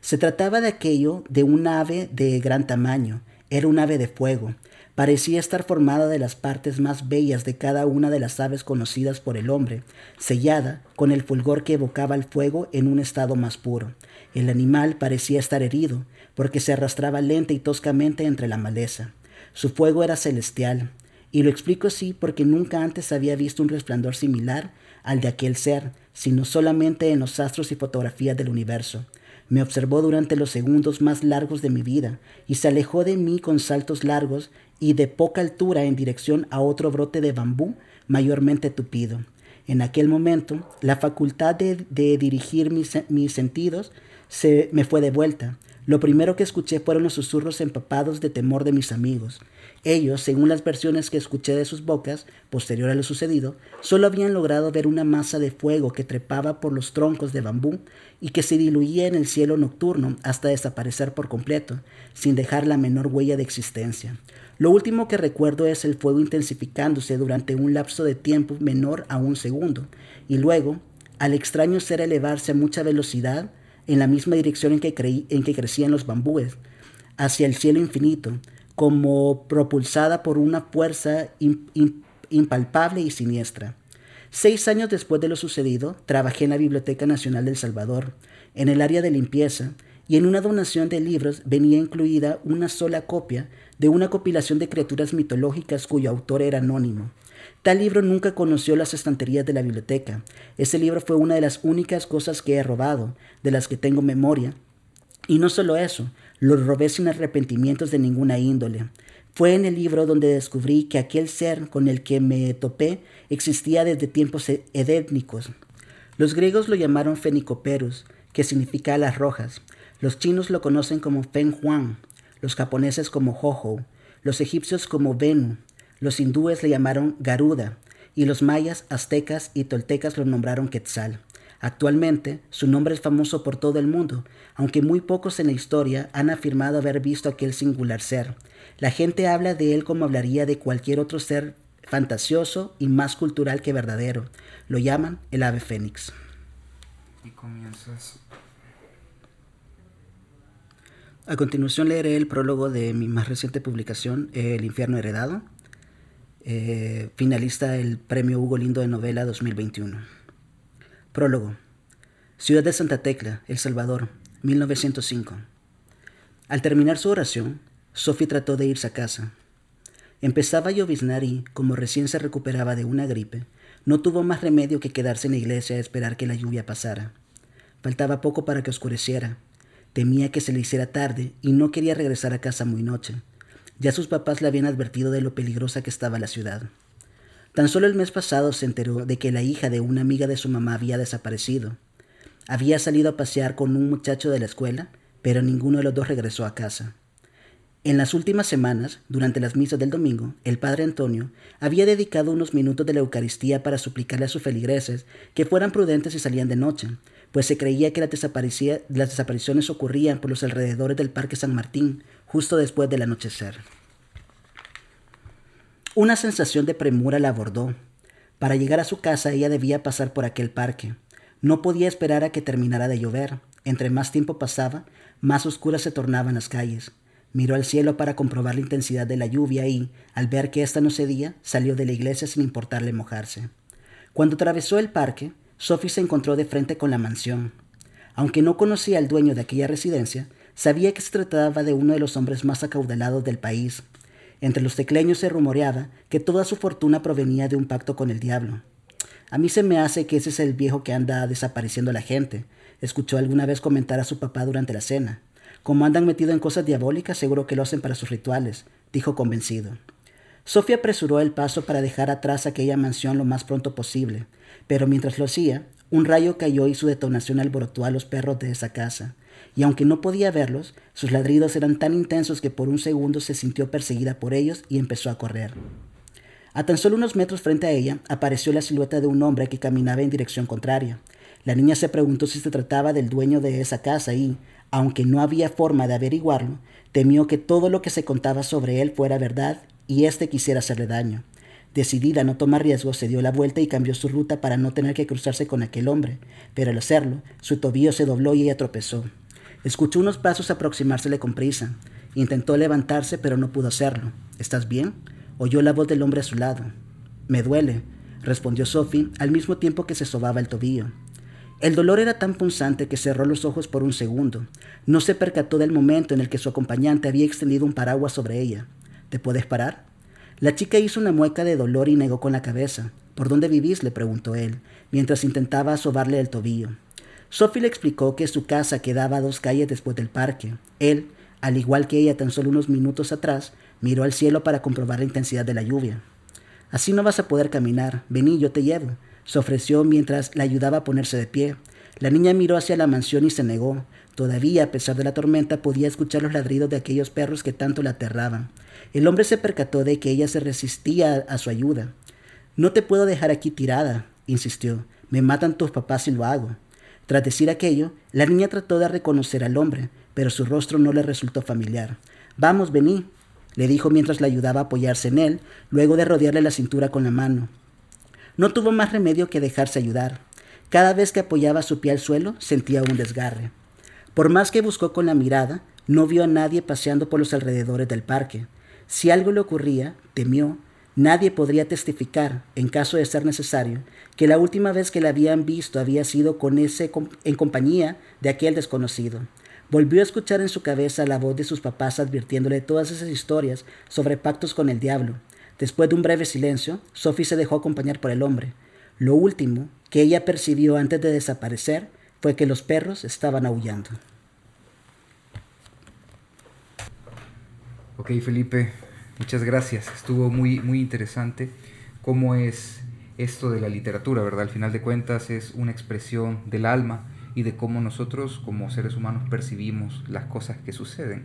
Se trataba de aquello de un ave de gran tamaño, era un ave de fuego, parecía estar formada de las partes más bellas de cada una de las aves conocidas por el hombre, sellada con el fulgor que evocaba el fuego en un estado más puro. El animal parecía estar herido, porque se arrastraba lenta y toscamente entre la maleza. Su fuego era celestial, y lo explico así porque nunca antes había visto un resplandor similar al de aquel ser, sino solamente en los astros y fotografías del universo. Me observó durante los segundos más largos de mi vida y se alejó de mí con saltos largos y de poca altura en dirección a otro brote de bambú mayormente tupido. En aquel momento, la facultad de, dirigir mis, mis sentidos se me fue de vuelta. Lo primero que escuché fueron los susurros empapados de temor de mis amigos. Ellos, según las versiones que escuché de sus bocas, posterior a lo sucedido, solo habían logrado ver una masa de fuego que trepaba por los troncos de bambú y que se diluía en el cielo nocturno hasta desaparecer por completo, sin dejar la menor huella de existencia. Lo último que recuerdo es el fuego intensificándose durante un lapso de tiempo menor a un segundo, y luego, al extraño ser elevarse a mucha velocidad, en la misma dirección en que, creí, en que crecían los bambúes, hacia el cielo infinito, como propulsada por una fuerza impalpable y siniestra. Seis años después de lo sucedido, trabajé en la Biblioteca Nacional del Salvador, en el área de limpieza, y en una donación de libros venía incluida una sola copia de una compilación de criaturas mitológicas cuyo autor era anónimo. Tal libro nunca conoció las estanterías de la biblioteca. Ese libro fue una de las únicas cosas que he robado, de las que tengo memoria. Y no solo eso, lo robé sin arrepentimientos de ninguna índole. Fue en el libro donde descubrí que aquel ser con el que me topé existía desde tiempos e-, edétnicos. Los griegos lo llamaron Fenicoperus, que significa alas rojas. Los chinos lo conocen como Feng Huang, los japoneses como Hoho, los egipcios como Venu, los hindúes le llamaron Garuda y los mayas, aztecas y toltecas lo nombraron Quetzal. Actualmente, su nombre es famoso por todo el mundo, aunque muy pocos en la historia han afirmado haber visto aquel singular ser. La gente habla de él como hablaría de cualquier otro ser fantasioso y más cultural que verdadero. Lo llaman el ave fénix. Y comienzas. A continuación leeré el prólogo de mi más reciente publicación, El infierno heredado, eh, finalista el Premio Hugo Lindo de Novela 2021. Prólogo. Ciudad de Santa Tecla, El Salvador, 1905. Al terminar su oración, Sophie trató de irse a casa. Empezaba a lloviznar y, como recién se recuperaba de una gripe, no tuvo más remedio que quedarse en la iglesia a esperar que la lluvia pasara. Faltaba poco para que oscureciera. Temía que se le hiciera tarde y no quería regresar a casa muy noche. Ya sus papás le habían advertido de lo peligrosa que estaba la ciudad. Tan solo el mes pasado se enteró de que la hija de una amiga de su mamá había desaparecido. Había salido a pasear con un muchacho de la escuela, pero ninguno de los dos regresó a casa. En las últimas semanas, durante las misas del domingo, el padre Antonio había dedicado unos minutos de la Eucaristía para suplicarle a sus feligreses que fueran prudentes y salían de noche, pues se creía que las desapariciones ocurrían por los alrededores del Parque San Martín, justo después del anochecer. Una sensación de premura la abordó. Para llegar a su casa ella debía pasar por aquel parque. No podía esperar a que terminara de llover. Entre más tiempo pasaba, más oscuras se tornaban las calles. Miró al cielo para comprobar la intensidad de la lluvia y, al ver que ésta no cedía, salió de la iglesia sin importarle mojarse. Cuando atravesó el parque, Sophie se encontró de frente con la mansión. Aunque no conocía al dueño de aquella residencia, sabía que se trataba de uno de los hombres más acaudalados del país, entre los tecleños se rumoreaba que toda su fortuna provenía de un pacto con el diablo. A mí se me hace que ese es el viejo que anda desapareciendo la gente, escuchó alguna vez comentar a su papá durante la cena. Como andan metido en cosas diabólicas, seguro que lo hacen para sus rituales, dijo convencido. Sofía apresuró el paso para dejar atrás aquella mansión lo más pronto posible, pero mientras lo hacía, un rayo cayó y su detonación alborotó a los perros de esa casa y aunque no podía verlos, sus ladridos eran tan intensos que por un segundo se sintió perseguida por ellos y empezó a correr. A tan solo unos metros frente a ella apareció la silueta de un hombre que caminaba en dirección contraria. La niña se preguntó si se trataba del dueño de esa casa y, aunque no había forma de averiguarlo, temió que todo lo que se contaba sobre él fuera verdad y éste quisiera hacerle daño. Decidida a no tomar riesgos, se dio la vuelta y cambió su ruta para no tener que cruzarse con aquel hombre, pero al hacerlo, su tobillo se dobló y ella tropezó. Escuchó unos pasos aproximársele con prisa. Intentó levantarse, pero no pudo hacerlo. ¿Estás bien? Oyó la voz del hombre a su lado. Me duele, respondió Sophie al mismo tiempo que se sobaba el tobillo. El dolor era tan punzante que cerró los ojos por un segundo. No se percató del momento en el que su acompañante había extendido un paraguas sobre ella. ¿Te puedes parar? La chica hizo una mueca de dolor y negó con la cabeza. ¿Por dónde vivís? le preguntó él, mientras intentaba sobarle el tobillo. Sophie le explicó que su casa quedaba dos calles después del parque. Él, al igual que ella tan solo unos minutos atrás, miró al cielo para comprobar la intensidad de la lluvia. Así no vas a poder caminar. Vení, yo te llevo, se ofreció mientras la ayudaba a ponerse de pie. La niña miró hacia la mansión y se negó. Todavía, a pesar de la tormenta, podía escuchar los ladridos de aquellos perros que tanto la aterraban. El hombre se percató de que ella se resistía a su ayuda. No te puedo dejar aquí tirada, insistió. Me matan tus papás si lo hago. Tras decir aquello, la niña trató de reconocer al hombre, pero su rostro no le resultó familiar. Vamos, vení, le dijo mientras la ayudaba a apoyarse en él, luego de rodearle la cintura con la mano. No tuvo más remedio que dejarse ayudar. Cada vez que apoyaba su pie al suelo, sentía un desgarre. Por más que buscó con la mirada, no vio a nadie paseando por los alrededores del parque. Si algo le ocurría, temió Nadie podría testificar, en caso de ser necesario, que la última vez que la habían visto había sido con ese, en compañía de aquel desconocido. Volvió a escuchar en su cabeza la voz de sus papás advirtiéndole todas esas historias sobre pactos con el diablo. Después de un breve silencio, Sophie se dejó acompañar por el hombre. Lo último que ella percibió antes de desaparecer fue que los perros estaban aullando. Ok, Felipe, Muchas gracias, estuvo muy, muy interesante cómo es esto de la literatura, ¿verdad? Al final de cuentas es una expresión del alma y de cómo nosotros como seres humanos percibimos las cosas que suceden.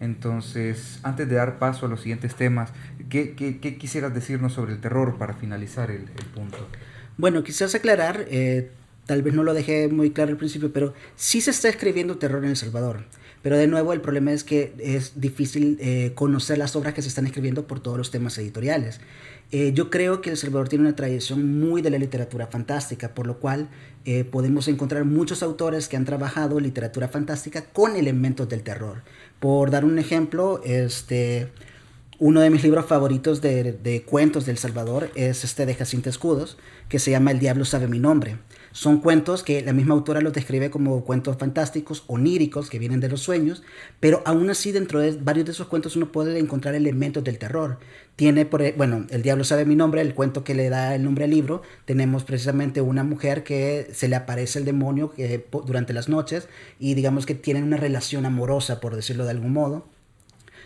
Entonces, antes de dar paso a los siguientes temas, ¿qué, quisieras decirnos sobre el terror para finalizar el, punto? Bueno, quizás aclarar, eh, tal vez no lo dejé muy claro al principio, pero sí se está escribiendo terror en El Salvador. Pero de nuevo el problema es que es difícil eh, conocer las obras que se están escribiendo por todos los temas editoriales. Eh, yo creo que El Salvador tiene una tradición muy de la literatura fantástica, por lo cual eh, podemos encontrar muchos autores que han trabajado literatura fantástica con elementos del terror. Por dar un ejemplo, este, uno de mis libros favoritos de, de cuentos del Salvador es este de Jacinta Escudos, que se llama El Diablo sabe mi nombre. Son cuentos que la misma autora los describe como cuentos fantásticos, oníricos, que vienen de los sueños, pero aún así dentro de varios de esos cuentos uno puede encontrar elementos del terror. Tiene, por, e, bueno, El Diablo sabe mi nombre, el cuento que le da el nombre al libro, tenemos precisamente una mujer que se le aparece el demonio que, durante las noches y digamos que tienen una relación amorosa, por decirlo de algún modo.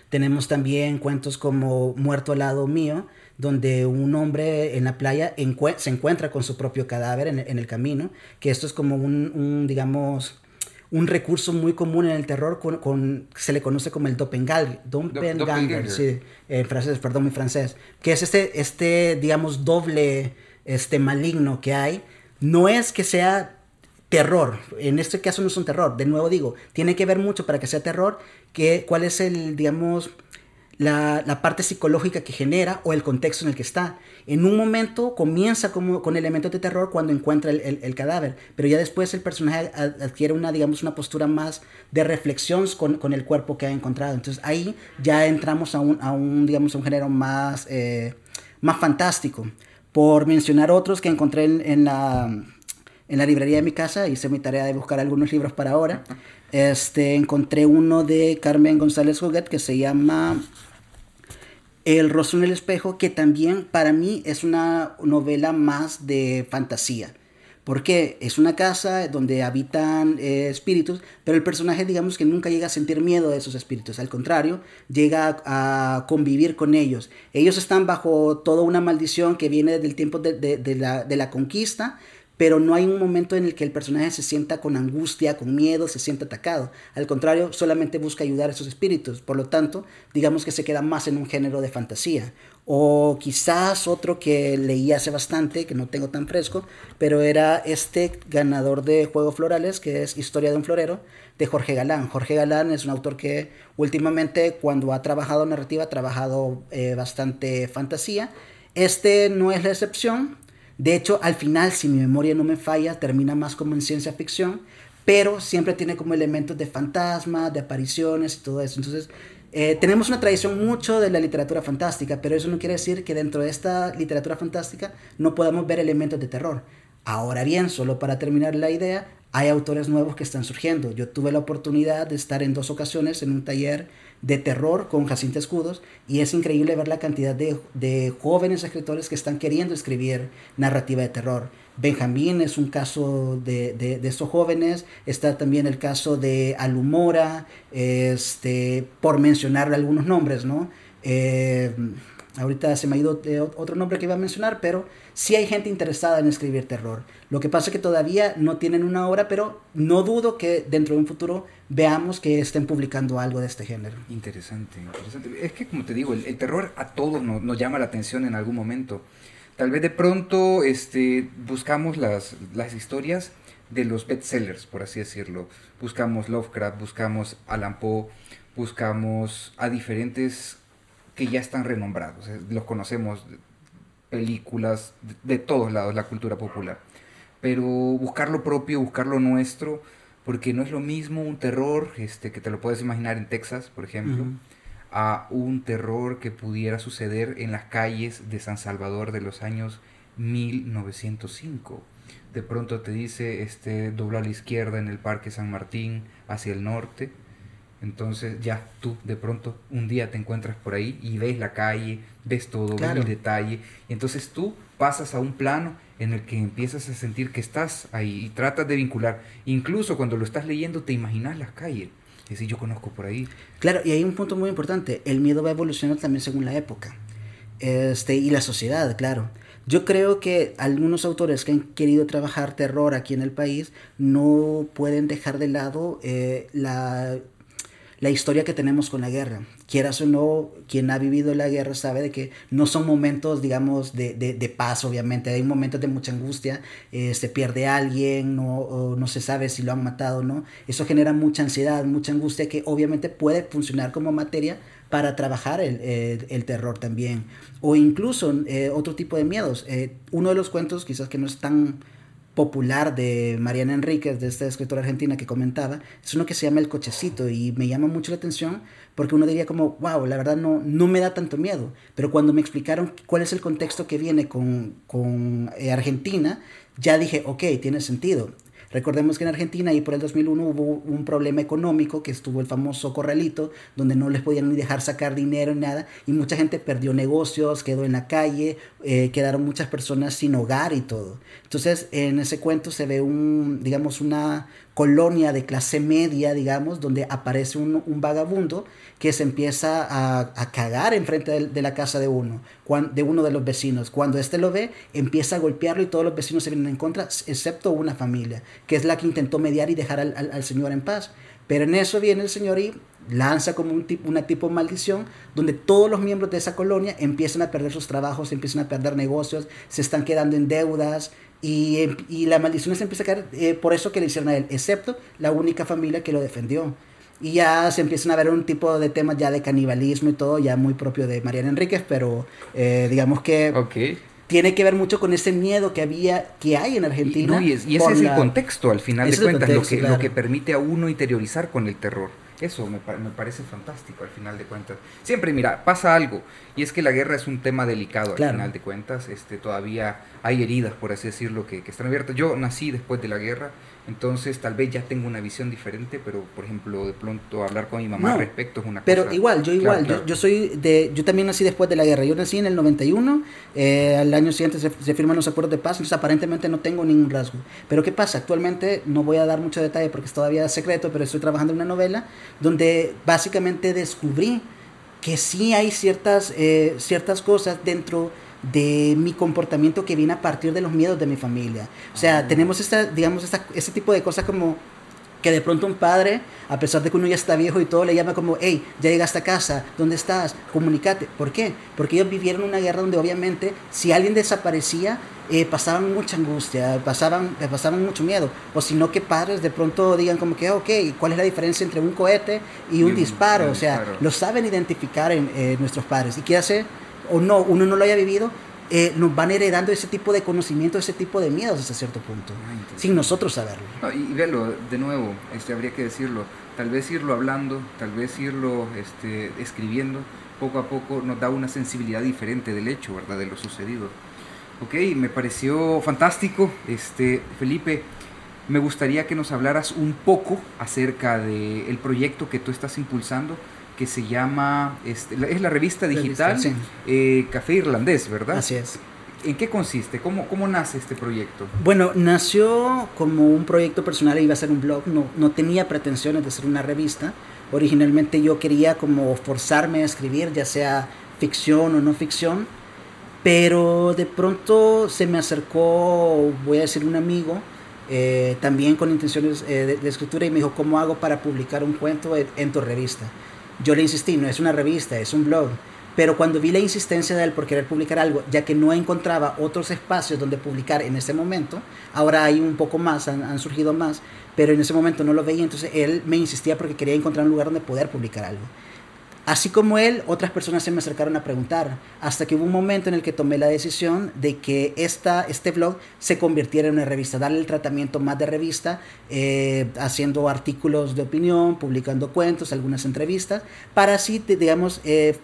Tenemos también cuentos como Muerto al lado mío, donde un hombre en la playa se encuentra con su propio cadáver en, en, el camino, que esto es como un, un digamos, un recurso muy común en el terror con, con se le conoce como el doppelganger, doppelganger, sí, en francés, perdón, mi francés, que es este, este, digamos, doble, este, maligno que hay. No es que sea terror, en este caso no es un terror, de nuevo digo, tiene que ver mucho para que sea terror, que, cuál es el, digamos, la, la, parte psicológica que genera o el contexto en el que está. En un momento comienza como, con elementos de terror cuando encuentra el, el, cadáver, pero ya después el personaje adquiere una, digamos, una postura más de reflexión con, con, el cuerpo que ha encontrado. Entonces ahí ya entramos a un, a un digamos, un género más, eh, más fantástico. Por mencionar otros que encontré en, en, la, en la librería de mi casa, hice mi tarea de buscar algunos libros para ahora. Este, encontré uno de Carmen González Huguet que se llama el rostro en el espejo, que también para mí es una novela más de fantasía. Porque es una casa donde habitan eh, espíritus, pero el personaje digamos que nunca llega a sentir miedo de esos espíritus, al contrario, llega a, convivir con ellos. Ellos están bajo toda una maldición que viene del tiempo de, la, de la conquista, pero no hay un momento en el que el personaje se sienta con angustia, con miedo, se sienta atacado. Al contrario, solamente busca ayudar a esos espíritus. Por lo tanto, digamos que se queda más en un género de fantasía. O quizás otro que leí hace bastante, que no tengo tan fresco, pero era este ganador de Juegos Florales, que es Historia de un Florero, de Jorge Galán. Jorge Galán es un autor que últimamente cuando ha trabajado narrativa ha trabajado eh, bastante fantasía. Este no es la excepción, de hecho, al final, si mi memoria no me falla, termina más como en ciencia ficción, pero siempre tiene como elementos de fantasma, de apariciones y todo eso. Entonces, eh, tenemos una tradición mucho de la literatura fantástica, pero eso no quiere decir que dentro de esta literatura fantástica no podamos ver elementos de terror. Ahora bien, solo para terminar la idea, hay autores nuevos que están surgiendo. Yo tuve la oportunidad de estar en dos ocasiones en un taller de terror con Jacinta Escudos y es increíble ver la cantidad de, jóvenes escritores que están queriendo escribir narrativa de terror. Benjamín es un caso de, de, estos jóvenes, está también el caso de Alumora, este, por mencionar algunos nombres, ¿no? Eh, ahorita se me ha ido otro nombre que iba a mencionar, pero sí hay gente interesada en escribir terror. Lo que pasa es que todavía no tienen una obra, pero no dudo que dentro de un futuro veamos que estén publicando algo de este género. Interesante, interesante. Es que como te digo, el, terror a todos nos, llama la atención en algún momento. Tal vez de pronto este, buscamos las, las historias de los bestsellers, por así decirlo. Buscamos Lovecraft, buscamos Alan Poe, buscamos a diferentes que ya están renombrados. Los conocemos, películas, de, de todos lados, la cultura popular. Pero buscar lo propio, buscar lo nuestro, porque no es lo mismo un terror este, que te lo puedes imaginar en Texas, por ejemplo, a un terror que pudiera suceder en las calles de San Salvador de los años 1905. De pronto te dice, este, dobla a la izquierda en el Parque San Martín hacia el norte. Entonces ya tú de pronto un día te encuentras por ahí y ves la calle, ves todo, ves el detalle. Y entonces tú pasas a un plano en el que empiezas a sentir que estás ahí y tratas de vincular. Incluso cuando lo estás leyendo te imaginas las calles. Es decir, yo conozco por ahí. Claro, y hay un punto muy importante. El miedo va evolucionando también según la época. Este, y la sociedad, claro. Yo creo que algunos autores que han querido trabajar terror aquí en el país no pueden dejar de lado eh, la la historia que tenemos con la guerra. Quieras o no, quien ha vivido la guerra sabe de que no son momentos, digamos, de, de, paz, obviamente. Hay momentos de mucha angustia, eh, se pierde alguien, no, no se sabe si lo han matado o no. Eso genera mucha ansiedad, mucha angustia que obviamente puede funcionar como materia para trabajar el, el, terror también. O incluso eh, otro tipo de miedos. Eh, uno de los cuentos, quizás que no es tan popular de Mariana Enríquez, de esta escritora argentina que comentaba, es uno que se llama El Cochecito y me llama mucho la atención porque uno diría como, wow, la verdad no, no me da tanto miedo, pero cuando me explicaron cuál es el contexto que viene con, con eh, Argentina, ya dije, ok, tiene sentido. Recordemos que en Argentina y por el 2001 hubo un problema económico que estuvo el famoso corralito, donde no les podían ni dejar sacar dinero ni nada, y mucha gente perdió negocios, quedó en la calle, eh, quedaron muchas personas sin hogar y todo. Entonces, en ese cuento se ve un, digamos, una colonia de clase media, digamos, donde aparece un, un vagabundo que se empieza a, a cagar enfrente de, la casa de uno, de uno de los vecinos. Cuando éste lo ve, empieza a golpearlo y todos los vecinos se vienen en contra, excepto una familia, que es la que intentó mediar y dejar al, al, señor en paz. Pero en eso viene el señor y lanza como un tipo, una tipo de maldición donde todos los miembros de esa colonia empiezan a perder sus trabajos, empiezan a perder negocios, se están quedando en deudas, y, y, la maldición se empieza a caer eh, por eso que le hicieron a él, excepto la única familia que lo defendió. Y ya se empiezan a ver un tipo de temas ya de canibalismo y todo, ya muy propio de Mariana Enríquez, pero eh, digamos que okay. tiene que ver mucho con ese miedo que había, que hay en Argentina. Y, no, y, es, y ese es la... el contexto, al final de cuentas, contexto, lo, que, claro. lo que permite a uno interiorizar con el terror. Eso me, me, parece fantástico al final de cuentas. Siempre, mira, pasa algo, y es que la guerra es un tema delicado claro. al final de cuentas. Este, todavía hay heridas, por así decirlo, que, que están abiertas. Yo nací después de la guerra, entonces tal vez ya tengo una visión diferente, pero por ejemplo, de pronto hablar con mi mamá no, respecto es una pero cosa. Pero igual, yo igual, claro, claro. Yo, yo, soy de, yo también nací después de la guerra. Yo nací en el 91, eh, al año siguiente se, se, firman los acuerdos de paz, entonces aparentemente no tengo ningún rasgo. Pero ¿qué pasa? Actualmente no voy a dar mucho detalle porque es todavía secreto, pero estoy trabajando en una novela donde básicamente descubrí que sí hay ciertas, eh, ciertas cosas dentro de mi comportamiento que viene a partir de los miedos de mi familia. O sea, ah. tenemos esta, digamos, esta, este tipo de cosas como que de pronto un padre, a pesar de que uno ya está viejo y todo, le llama como, hey, ya llegaste a casa, ¿dónde estás? Comunicate. ¿Por qué? Porque ellos vivieron una guerra donde obviamente si alguien desaparecía, eh, pasaban mucha angustia, pasaban, eh, pasaban mucho miedo. O si no, que padres de pronto digan como que, ok, ¿cuál es la diferencia entre un cohete y un, y un disparo? Un o sea, disparo. lo saben identificar en, eh, nuestros padres. Y qué hace, o no, uno no lo haya vivido, eh, nos van heredando ese tipo de conocimiento, ese tipo de miedos hasta cierto punto, ah, sin nosotros saberlo. No, y, y velo, de nuevo, este, habría que decirlo, tal vez irlo hablando, tal vez irlo este, escribiendo, poco a poco nos da una sensibilidad diferente del hecho, ¿verdad? De lo sucedido. Ok, me pareció fantástico, este, Felipe. Me gustaría que nos hablaras un poco acerca del el proyecto que tú estás impulsando, que se llama, este, es la revista digital revista, sí. eh, Café Irlandés, ¿verdad? Así es. ¿En qué consiste? ¿Cómo, ¿Cómo nace este proyecto? Bueno, nació como un proyecto personal, iba a ser un blog, no, no tenía pretensiones de ser una revista. Originalmente yo quería como forzarme a escribir, ya sea ficción o no ficción, pero de pronto se me acercó, voy a decir, un amigo, eh, también con intenciones eh, de, de, escritura, y me dijo, ¿cómo hago para publicar un cuento en, en tu revista? Yo le insistí, no es una revista, es un blog. Pero cuando vi la insistencia de él por querer publicar algo, ya que no encontraba otros espacios donde publicar en ese momento, ahora hay un poco más, han, han, surgido más, pero en ese momento no lo veía, entonces él me insistía porque quería encontrar un lugar donde poder publicar algo. Así como él, otras personas se me acercaron a preguntar, hasta que hubo un momento en el que tomé la decisión de que esta, este blog se convirtiera en una revista, darle el tratamiento más de revista, eh, haciendo artículos de opinión, publicando cuentos, algunas entrevistas, para así, digamos, eh,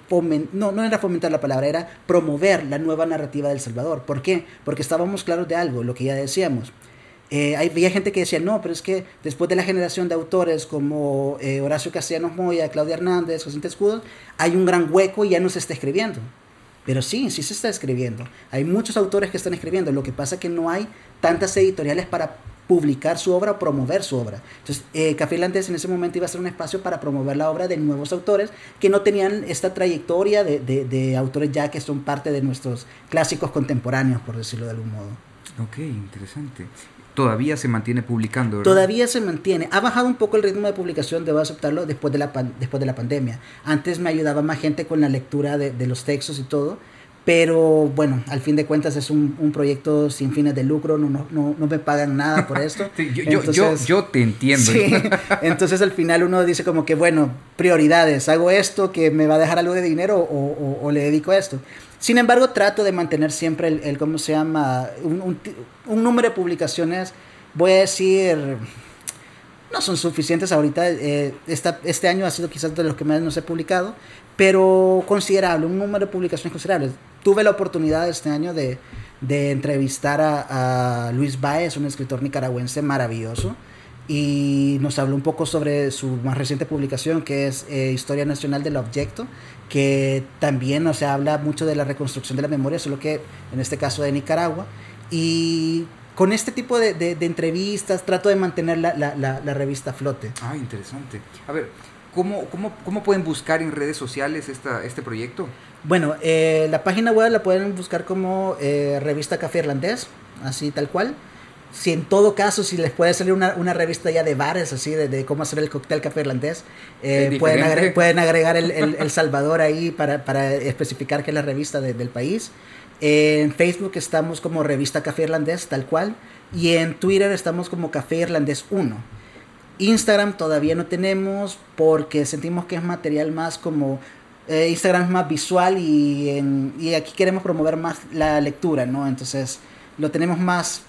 no, no era fomentar la palabra, era promover la nueva narrativa del Salvador. ¿Por qué? Porque estábamos claros de algo, lo que ya decíamos. Eh, había gente que decía, no, pero es que después de la generación de autores como eh, Horacio Castellanos Moya, Claudia Hernández, José Escudos, hay un gran hueco y ya no se está escribiendo. Pero sí, sí se está escribiendo. Hay muchos autores que están escribiendo. Lo que pasa es que no hay tantas editoriales para publicar su obra o promover su obra. Entonces, eh, Café Irlandés en ese momento iba a ser un espacio para promover la obra de nuevos autores que no tenían esta trayectoria de, de, de autores ya que son parte de nuestros clásicos contemporáneos, por decirlo de algún modo. Ok, interesante todavía se mantiene publicando. ¿verdad? Todavía se mantiene. Ha bajado un poco el ritmo de publicación, debo aceptarlo, después de la, después de la pandemia. Antes me ayudaba más gente con la lectura de, de los textos y todo. Pero bueno, al fin de cuentas es un, un proyecto sin fines de lucro, no, no, no, no me pagan nada por esto. sí, yo, entonces, yo, yo, te entiendo. Sí, entonces al final uno dice como que, bueno, prioridades, hago esto que me va a dejar algo de dinero o, o, o le dedico a esto. Sin embargo, trato de mantener siempre el, ¿cómo se llama? Un, número de publicaciones, voy a decir, no son suficientes ahorita. Eh, esta, este año ha sido quizás de los que más nos he publicado, pero considerable, un número de publicaciones considerable. Tuve la oportunidad este año de, de entrevistar a, a Luis Baez, un escritor nicaragüense maravilloso y nos habló un poco sobre su más reciente publicación que es eh, Historia Nacional del Objeto, que también o sea, habla mucho de la reconstrucción de la memoria, solo que en este caso de Nicaragua. Y con este tipo de, de, entrevistas trato de mantener la, la, la, revista a flote. Ah, interesante. A ver, ¿cómo, cómo, cómo pueden buscar en redes sociales esta, este proyecto? Bueno, eh, la página web la pueden buscar como eh, Revista Café Irlandés, así tal cual. Si en todo caso, si les puede salir una, una revista ya de bares, así, de, de, cómo hacer el cóctel café irlandés, eh, pueden, agregar, pueden agregar el, el, el, Salvador ahí para, para especificar que es la revista del país. En Facebook estamos como Revista Café Irlandés, tal cual. Y en Twitter estamos como Café Irlandés 1. Instagram todavía no tenemos porque sentimos que es material más como... Eh, Instagram es más visual y, en, y aquí queremos promover más la lectura, ¿no? Entonces lo tenemos más...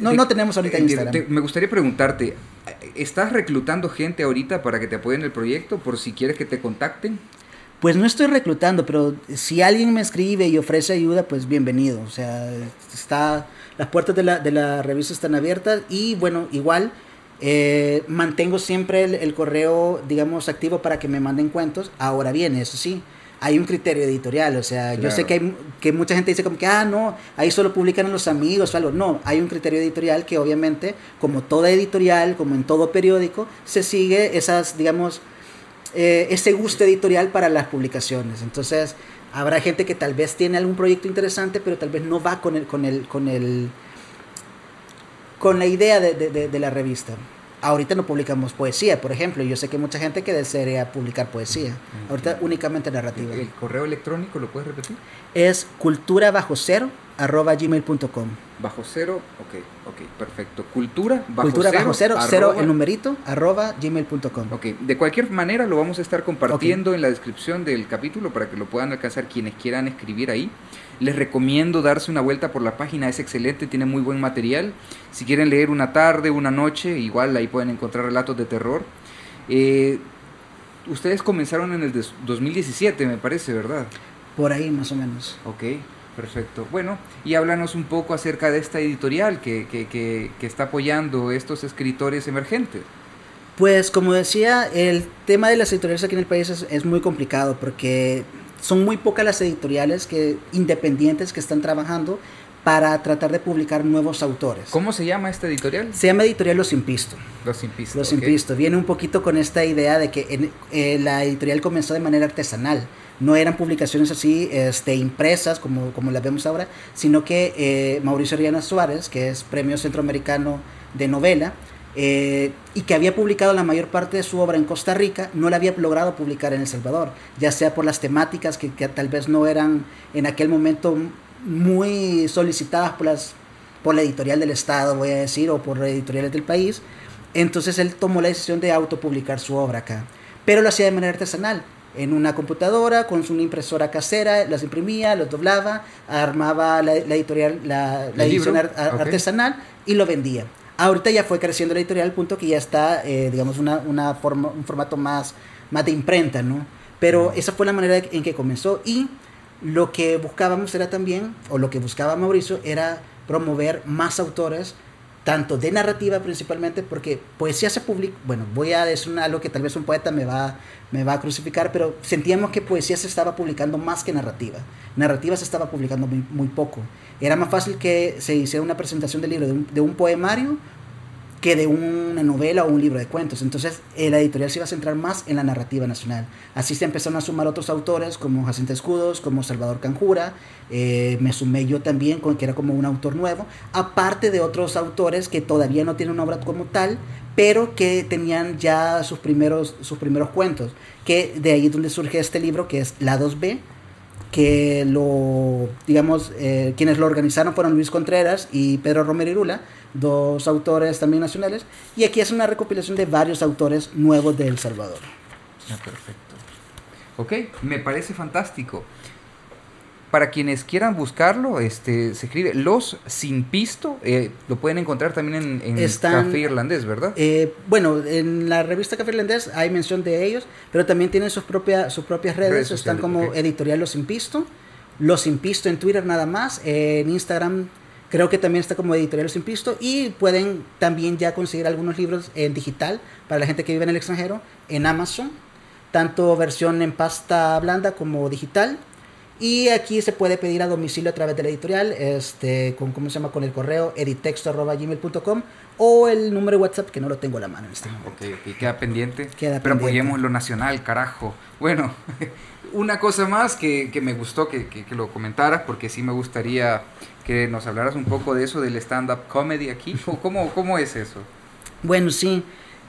No, no tenemos ahorita Instagram. me gustaría preguntarte, ¿estás reclutando gente ahorita para que te apoyen en el proyecto por si quieres que te contacten? Pues no estoy reclutando, pero si alguien me escribe y ofrece ayuda, pues bienvenido. O sea, está, las puertas de la, de la revista están abiertas y bueno, igual eh, mantengo siempre el, correo, digamos, activo para que me manden cuentos. Ahora bien, eso sí, hay un criterio editorial. O sea, yo sé que, hay, que mucha gente dice como que, ah, no, ahí solo publican los amigos o algo. No, hay un criterio editorial que obviamente, como toda editorial, como en todo periódico, se sigue esas, digamos, eh, ese gusto editorial para las publicaciones. Entonces, habrá gente que tal vez tiene algún proyecto interesante, pero tal vez no va con el, con el, con el, con la idea de, de, de la revista. Ahorita no publicamos poesía, por ejemplo. Yo sé que mucha gente que desearía publicar poesía. Ahorita únicamente narrativa. ¿El correo electrónico lo puedes repetir? Es cultura bajo cero arroba gmail.com. Bajo cero, ok, ok, perfecto. Cultura bajo Cultura cero, bajo cero, cero el numerito, arroba gmail.com. Ok, de cualquier manera lo vamos a estar compartiendo en la descripción del capítulo para que lo puedan alcanzar quienes quieran escribir ahí. Les recomiendo darse una vuelta por la página, es excelente, tiene muy buen material. Si quieren leer una tarde, una noche, igual ahí pueden encontrar relatos de terror. Eh, ustedes comenzaron en el 2017, me parece, ¿verdad? Por ahí más o menos. Ok. Perfecto. Bueno, y háblanos un poco acerca de esta editorial que, que, que, que, está apoyando estos escritores emergentes. Pues como decía, el tema de las editoriales aquí en el país es, es muy complicado porque son muy pocas las editoriales que, independientes que están trabajando para tratar de publicar nuevos autores. ¿Cómo se llama esta editorial? Se llama Editorial Los Impisto. Los Impisto. Los Impisto. Viene un poquito con esta idea de que en, eh, la editorial comenzó de manera artesanal no eran publicaciones así este, impresas como, como las vemos ahora, sino que eh, Mauricio Ariana Suárez, que es Premio Centroamericano de Novela, eh, y que había publicado la mayor parte de su obra en Costa Rica, no la había logrado publicar en El Salvador, ya sea por las temáticas que, que tal vez no eran en aquel momento muy solicitadas por, las, por la editorial del Estado, voy a decir, o por editoriales del país. Entonces él tomó la decisión de autopublicar su obra acá, pero lo hacía de manera artesanal en una computadora con su impresora casera, las imprimía, los doblaba, armaba la, editorial, la, edición artesanal y lo vendía. Ahorita ya fue creciendo la editorial al punto que ya está, eh, digamos, una, una forma, un formato más, más de imprenta, ¿no? Pero esa fue la manera en que comenzó y lo que buscábamos era también, o lo que buscaba Mauricio, era promover más autores tanto de narrativa principalmente, porque poesía se publica, bueno, voy a decir algo que tal vez un poeta me va, me va a crucificar, pero sentíamos que poesía se estaba publicando más que narrativa. Narrativa se estaba publicando muy, muy poco. Era más fácil que se hiciera una presentación del libro de un, poemario que de una novela o un libro de cuentos. Entonces, la editorial se iba a centrar más en la narrativa nacional. Así se empezaron a sumar otros autores como Jacinto Escudos, como Salvador Canjura, eh, me sumé yo también, con, que era como un autor nuevo, aparte de otros autores que todavía no tienen una obra como tal, pero que tenían ya sus primeros, sus primeros cuentos, que de ahí es donde surge este libro que es La 2B, que lo, digamos, eh, quienes lo organizaron fueron Luis Contreras y Pedro Romero Irula, dos autores también nacionales, y aquí es una recopilación de varios autores nuevos de El Salvador. Ah, perfecto. Ok, me parece fantástico. Para quienes quieran buscarlo, este, se escribe Los Sin Pisto, eh, lo pueden encontrar también en, en Café Irlandés, ¿verdad? Eh, bueno, en la revista Café Irlandés hay mención de ellos, pero también tienen sus, propias sus propias redes, están como editorial Los Sin Pisto, Los Sin Pisto en Twitter nada más, en Instagram Creo que también está como editorial sin pisto y pueden también ya conseguir algunos libros en digital para la gente que vive en el extranjero en Amazon, tanto versión en pasta blanda como digital. Y aquí se puede pedir a domicilio a través de la editorial, este, con, ¿cómo se llama? Con el correo editexto.gmail.com o el número de WhatsApp que no lo tengo a la mano en este momento. Ok, queda pendiente. Queda Pero pendiente. apoyemos lo nacional, carajo. Bueno, una cosa más que, que me gustó que, que, que lo comentaras, porque sí me gustaría que nos hablaras un poco de eso, del stand-up comedy aquí. ¿Cómo- ¿Cómo, ¿Cómo es eso? Bueno, sí.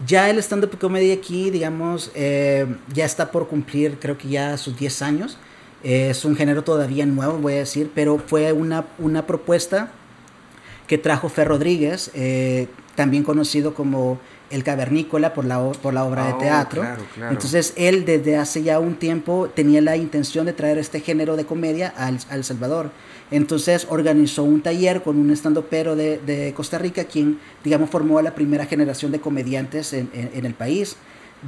Ya el stand-up comedy aquí, digamos, eh, ya está por cumplir, creo que ya sus 10 años. Es un género todavía nuevo, voy a decir, pero fue una, una propuesta que trajo Fer Rodríguez, eh, también conocido como El Cavernícola por la, por la obra de oh, teatro. claro, claro. Entonces él desde hace ya un tiempo tenía la intención de traer este género de comedia al, al Salvador. Entonces organizó un taller con un estandopero de, de Costa Rica, quien, digamos, formó a la primera generación de comediantes en, en- en el país,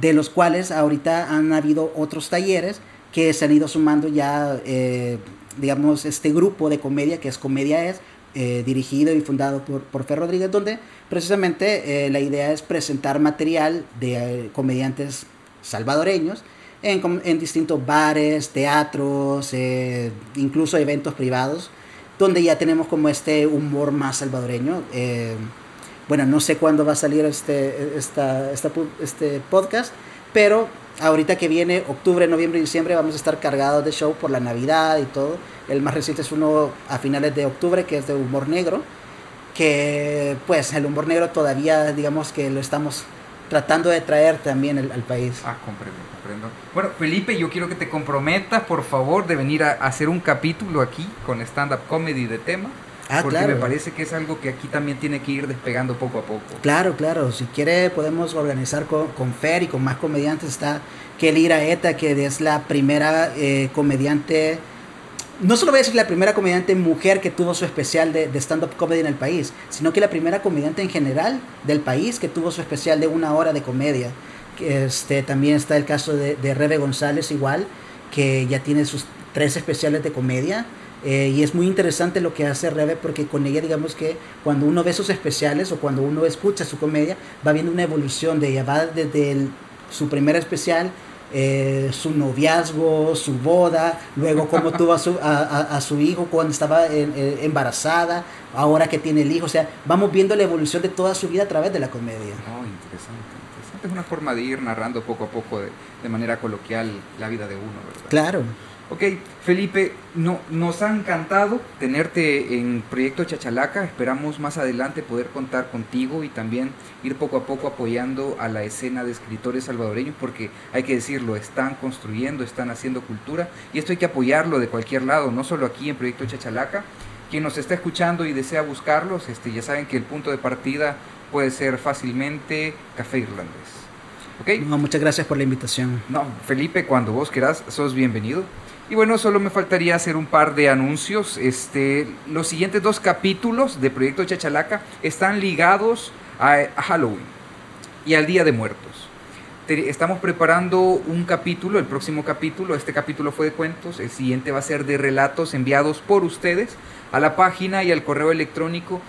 de los cuales ahorita han habido otros talleres que se han ido sumando ya, eh, digamos, este grupo de comedia que es Comedia Es, eh, dirigido y fundado por, por Fer Rodríguez, donde precisamente eh, la idea es presentar material de comediantes salvadoreños en, en distintos bares, teatros, incluso eventos privados, donde ya tenemos como este humor más salvadoreño. Bueno, no sé cuándo va a salir este, esta, esta este podcast, pero ahorita que viene octubre, noviembre y diciembre vamos a estar cargados de show por la Navidad y todo. El más reciente es uno a finales de octubre, que es de humor negro, que pues el humor negro todavía digamos que lo estamos tratando de traer también al, país. Ah, comprendo, comprendo. Bueno, Felipe, yo quiero que te comprometas, por favor, de venir a hacer un capítulo aquí con stand-up comedy de tema. Ah, porque claro. me parece que es algo que aquí también tiene que ir despegando poco a poco. Claro, claro. Si quiere podemos organizar con, con Fer y con más comediantes. Está Kelly Iraeta, que es la primera eh, comediante, no solo voy a decir la primera comediante mujer que tuvo su especial de, de stand-up comedy en el país, sino que la primera comediante en general del país que tuvo su especial de una hora de comedia. Este, también está el caso de, de Rebe González igual, que ya tiene sus tres especiales de comedia. Eh, y es muy interesante lo que hace Rebe porque con ella digamos que cuando uno ve sus especiales o cuando uno escucha su comedia va viendo una evolución de ella, va desde el- su primer especial, eh, su noviazgo, su boda, luego cómo tuvo a su, a, a- a su hijo cuando estaba en- embarazada, ahora que tiene el hijo, o sea, vamos viendo la evolución de toda su vida a través de la comedia. Oh, interesante, interesante. Es una forma de ir narrando poco a poco, de, de manera coloquial, la vida de uno, ¿verdad? Claro. Ok, Felipe, no, nos ha encantado tenerte en Proyecto Chachalaca. Esperamos más adelante poder contar contigo y también ir poco a poco apoyando a la escena de escritores salvadoreños, porque hay que decirlo, están construyendo, están haciendo cultura y esto hay que apoyarlo de cualquier lado, no solo aquí en Proyecto Chachalaca. Quien nos está escuchando y desea buscarlos, este, ya saben que el punto de partida puede ser fácilmente Café Irlandés. ¿Ok? No, muchas gracias por la invitación. No, Felipe, cuando vos quieras, sos bienvenido. Y bueno, solo me faltaría hacer un par de anuncios. Este, los siguientes dos capítulos de Proyecto Chachalaca están ligados a, a Halloween y al Día de Muertos. Te- Estamos preparando un capítulo, el próximo capítulo, este capítulo fue de cuentos, el siguiente va a ser de relatos enviados por ustedes a la página y al correo electrónico.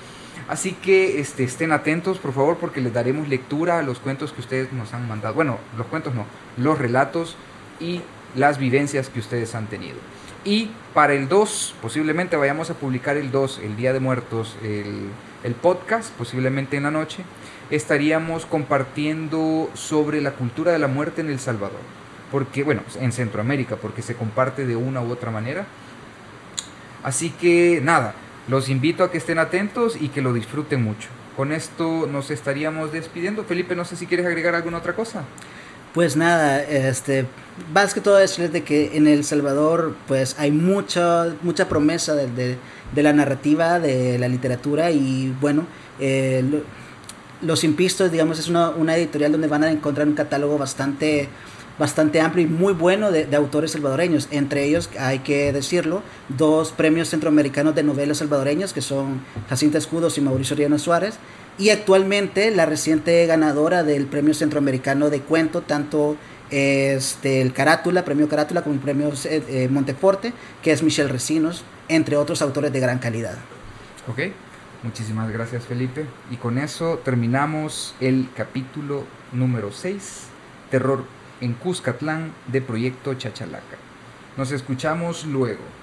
Así que este, estén atentos, por favor, porque les daremos lectura a los cuentos que ustedes nos han mandado. Bueno, los cuentos no, los relatos y las vivencias que ustedes han tenido. Y para el 2, posiblemente vayamos a publicar el 2, el Día de Muertos, el, el podcast, posiblemente en la noche, estaríamos compartiendo sobre la cultura de la muerte en El Salvador. Porque, bueno, en Centroamérica, porque se comparte de una u otra manera. Así que nada, los invito a que estén atentos y que lo disfruten mucho. Con esto nos estaríamos despidiendo. Felipe, no sé si quieres agregar alguna otra cosa. Pues nada, este, más que todo decirles de que en El Salvador pues hay mucha, mucha promesa de, de- de la narrativa, de la literatura y bueno, eh, lo- Los Impistos, digamos, es una, una editorial donde van a encontrar un catálogo bastante, bastante amplio y muy bueno de, autores salvadoreños. Entre ellos, hay que decirlo, dos premios centroamericanos de novelas salvadoreños que son Jacinta Escudos y Mauricio Riano Suárez. Y actualmente la reciente ganadora del premio centroamericano de cuento, tanto este, el Carátula, premio Carátula, como el premio eh, eh, Monteforte, que es Michelle Recinos, entre otros autores de gran calidad. Ok, muchísimas gracias Felipe. Y con eso terminamos el capítulo número 6, Terror en Cuscatlán de Proyecto Chachalaca. Nos escuchamos luego.